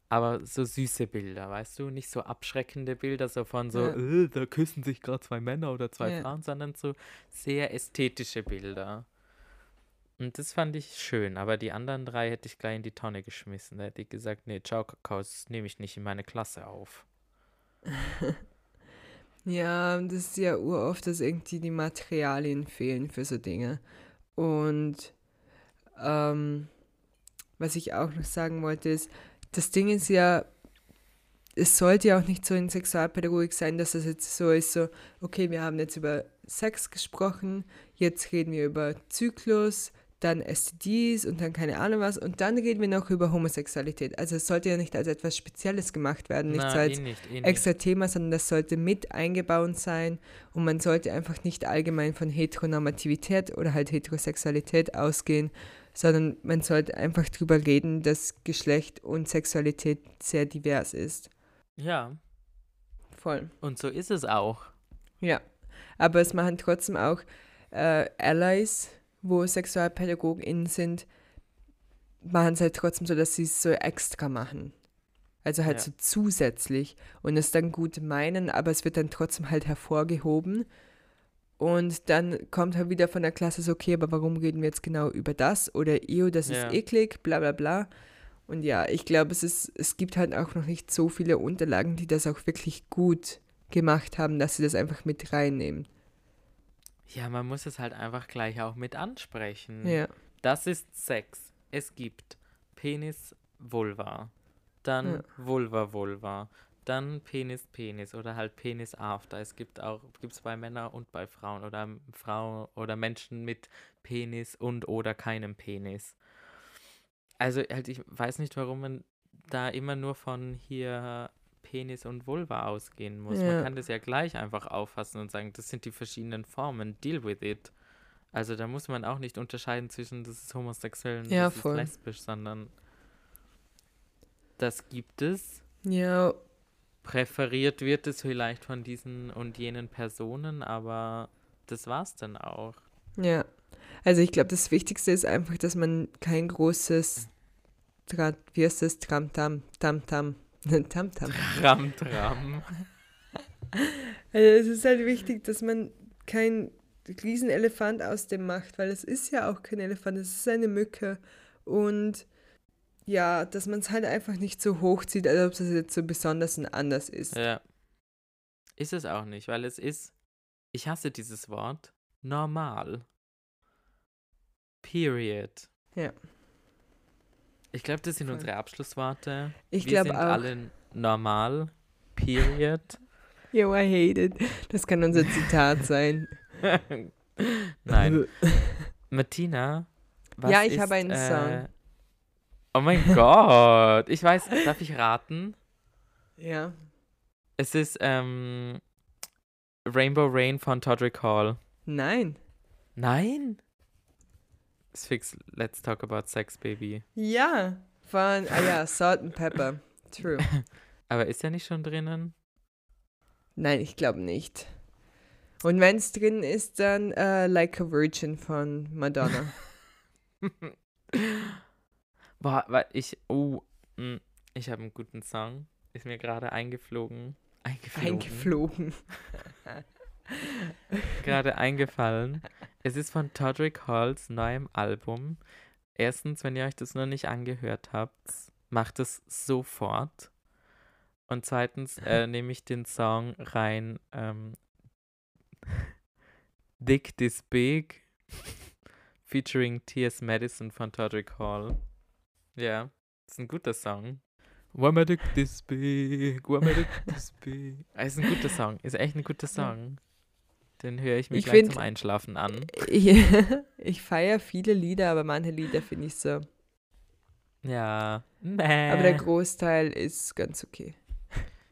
Aber so süße Bilder, weißt du? Nicht so abschreckende Bilder, so von so, Ja. äh, da küssen sich gerade zwei Männer oder zwei Ja. Frauen, sondern so sehr ästhetische Bilder. Und das fand ich schön, aber die anderen drei hätte ich gleich in die Tonne geschmissen. Da hätte ich gesagt, nee, ciao, Kakao, das nehme ich nicht in meine Klasse auf. Ja, das ist ja uroft, dass irgendwie die Materialien fehlen für so Dinge. Und ähm, was ich auch noch sagen wollte, ist, das Ding ist ja, es sollte ja auch nicht so in Sexualpädagogik sein, dass es jetzt so ist, so, okay, wir haben jetzt über Sex gesprochen, jetzt reden wir über Zyklus, dann STDs und dann keine Ahnung was und dann reden wir noch über Homosexualität. Also es sollte ja nicht als etwas Spezielles gemacht werden, nicht Na, so als eh nicht, eh nicht. extra Thema, sondern das sollte mit eingebaut sein und man sollte einfach nicht allgemein von Heteronormativität oder halt Heterosexualität ausgehen, sondern man sollte einfach drüber reden, dass Geschlecht und Sexualität sehr divers ist. Ja, Voll. und so ist es auch. Ja. Aber es machen trotzdem auch äh, Allies, wo SexualpädagogInnen sind, machen es halt trotzdem so, dass sie es so extra machen. Also halt Ja. so zusätzlich und es dann gut meinen, aber es wird dann trotzdem halt hervorgehoben. Und dann kommt halt wieder von der Klasse so, okay, aber warum reden wir jetzt genau über das? Oder ew, das Ja. ist eklig, bla bla bla. Und ja, ich glaube, es ist, es gibt halt auch noch nicht so viele Unterlagen, die das auch wirklich gut gemacht haben, dass sie das einfach mit reinnehmen. Ja, man muss es halt einfach gleich auch mit ansprechen. Ja. Das ist Sex. Es gibt Penis, Vulva. Dann Ja. Vulva, Vulva. Dann Penis, Penis oder halt Penis after. Es gibt auch, gibt es bei Männern und bei Frauen oder Frauen oder Menschen mit Penis und oder keinem Penis. Also halt, ich weiß nicht, warum man da immer nur von hier Penis und Vulva ausgehen muss. Ja. Man kann das ja gleich einfach auffassen und sagen, das sind die verschiedenen Formen, deal with it. Also da muss man auch nicht unterscheiden zwischen das ist homosexuell und Ja, das voll. ist lesbisch, sondern das gibt es. Ja, Präferiert wird es vielleicht von diesen und jenen Personen, aber das war's dann auch. ja. Also ich glaube, das Wichtigste ist einfach, dass man kein großes, wie heißt das, Tram-Tam, Tam-Tam, Tam-Tam. Tram, Tram. Also es ist halt wichtig, dass man kein Riesenelefant aus dem macht, weil es ist ja auch kein Elefant, es ist eine Mücke. Und ja, dass man es halt einfach nicht so hochzieht, als ob es jetzt so besonders und anders ist. Ja. Ist es auch nicht, weil es ist, ich hasse dieses Wort, normal. Period. Ja. Ich glaube, das sind Voll. unsere Abschlussworte. Ich glaube auch. alle normal. Period. Yo, I hate it. Das kann unser Zitat sein. Nein. Martina, was Ja, ich ist, habe einen äh, Song. Oh mein Gott. Ich weiß, darf ich raten? Ja. Es ist ähm, Rainbow Rain von Todrick Hall. Nein. Nein? Fix Let's Talk About Sex, Baby. Ja. Von, ah ja, Salt and Pepper. True. Aber ist er nicht schon drinnen? Nein, ich glaube nicht. Und wenn es drin ist, dann äh, Like a Virgin von Madonna. Boah, weil ich, oh, mm, ich habe einen guten Song. Ist mir gerade eingeflogen. Eingeflogen. Eingeflogen. gerade eingefallen. Es ist von Todrick Halls neuem Album. Erstens, wenn ihr euch das noch nicht angehört habt, macht es sofort. Und zweitens äh, nehme ich den Song rein ähm, Dick This Big featuring T.S. Madison von Todrick Hall. Ja, ist ein guter Song. Why I dick this big? Why I dick this big? Ist ein guter Song. Ist echt ein guter Song. Den höre ich mir Ich gleich find- zum Einschlafen an. Ich, ich feiere viele Lieder, aber manche Lieder finde ich so. Ja. Nee. Aber der Großteil ist ganz okay.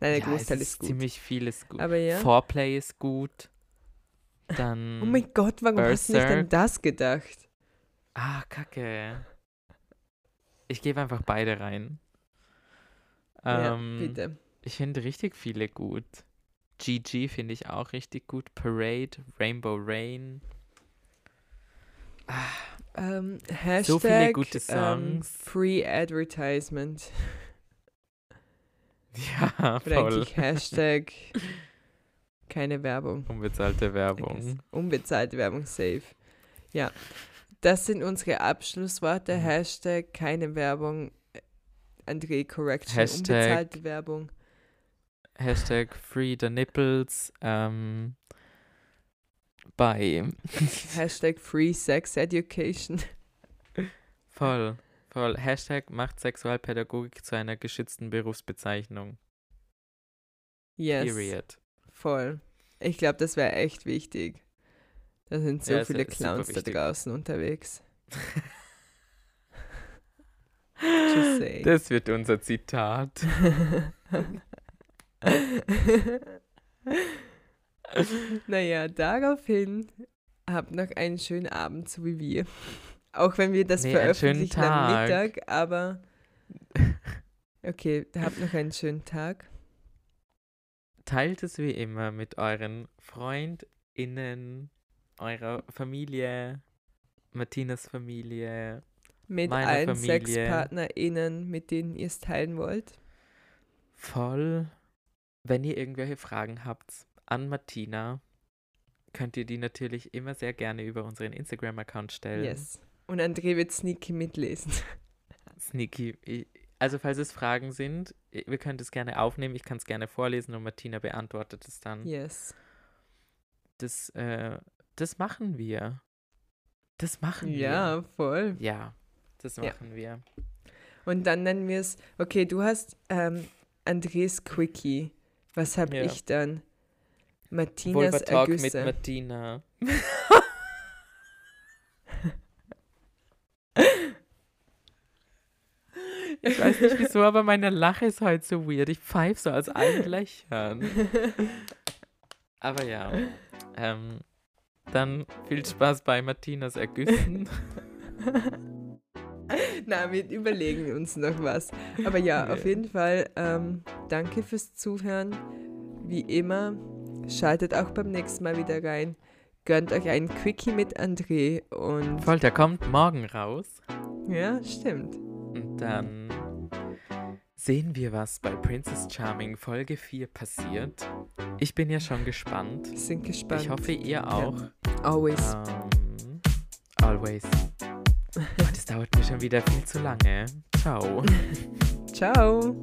Nein, der ja, Großteil ist, ist gut. ziemlich vieles gut. Aber ja. Foreplay ist gut. Dann. Oh mein Gott, warum hast du nicht an Berserk. das gedacht? Ah, kacke. Ich gebe einfach beide rein. Ähm, ja, bitte. Ich finde richtig viele gut. GG finde ich auch richtig gut. Parade, Rainbow Rain. Ähm, Hashtag So viele gute ähm, Songs. Free Advertisement. Ja, Oder voll. eigentlich Hashtag keine Werbung. Unbezahlte Werbung. Unbezahlte Werbung safe. Ja, das sind unsere Abschlussworte. Mhm. Hashtag keine Werbung. äh, André Correction. Hashtag- Unbezahlte Werbung. Hashtag Free the Nipples. Ähm, bei. Hashtag Free Sex Education. Voll. Voll. Hashtag macht Sexualpädagogik zu einer geschützten Berufsbezeichnung. Yes. Period. Voll. Ich glaube, das wäre echt wichtig. Da sind so Ja, viele Clowns da draußen unterwegs. Das wird unser Zitat. naja, daraufhin habt noch einen schönen Abend, so wie wir. Auch wenn wir das Nee, veröffentlichen am Tag. Mittag, aber okay, habt noch einen schönen Tag. Teilt es wie immer mit euren FreundInnen, eurer Familie, Martinas Familie. Mit allen Familie. SexpartnerInnen, mit denen ihr es teilen wollt. Voll. Wenn ihr irgendwelche Fragen habt an Martina, könnt ihr die natürlich immer sehr gerne über unseren Instagram-Account stellen. Yes. Und André wird sneaky mitlesen. Sneaky. Also falls es Fragen sind, wir können das gerne aufnehmen. Ich kann es gerne vorlesen und Martina beantwortet es dann. Yes. Das, äh, das machen wir. Das machen wir. Ja, voll. Ja, das Ja. machen wir. Und dann nennen wir es, okay, du hast ähm, Andres Quickie. Was hab Ja. ich dann? Martinas Vulva Talk mit Ergüsse. Martina. Ich weiß nicht wieso, aber meine Lache ist heute so weird. Ich pfeife so aus allen Löchern. Aber ja. Ähm, dann viel Spaß bei Martinas Ergüssen. Na, wir überlegen uns noch was. Aber ja, Okay. auf jeden Fall ähm, danke fürs Zuhören. Wie immer, schaltet auch beim nächsten Mal wieder rein. Gönnt euch einen Quickie mit André und Voll, der kommt morgen raus. ja, stimmt. Und dann sehen wir, was bei Princess Charming Folge 4 passiert. Ich bin ja schon gespannt. Sind gespannt. Ich hoffe, ihr auch. Always. Ähm, always. Und es dauert mir schon wieder viel zu lange. Ciao. Ciao.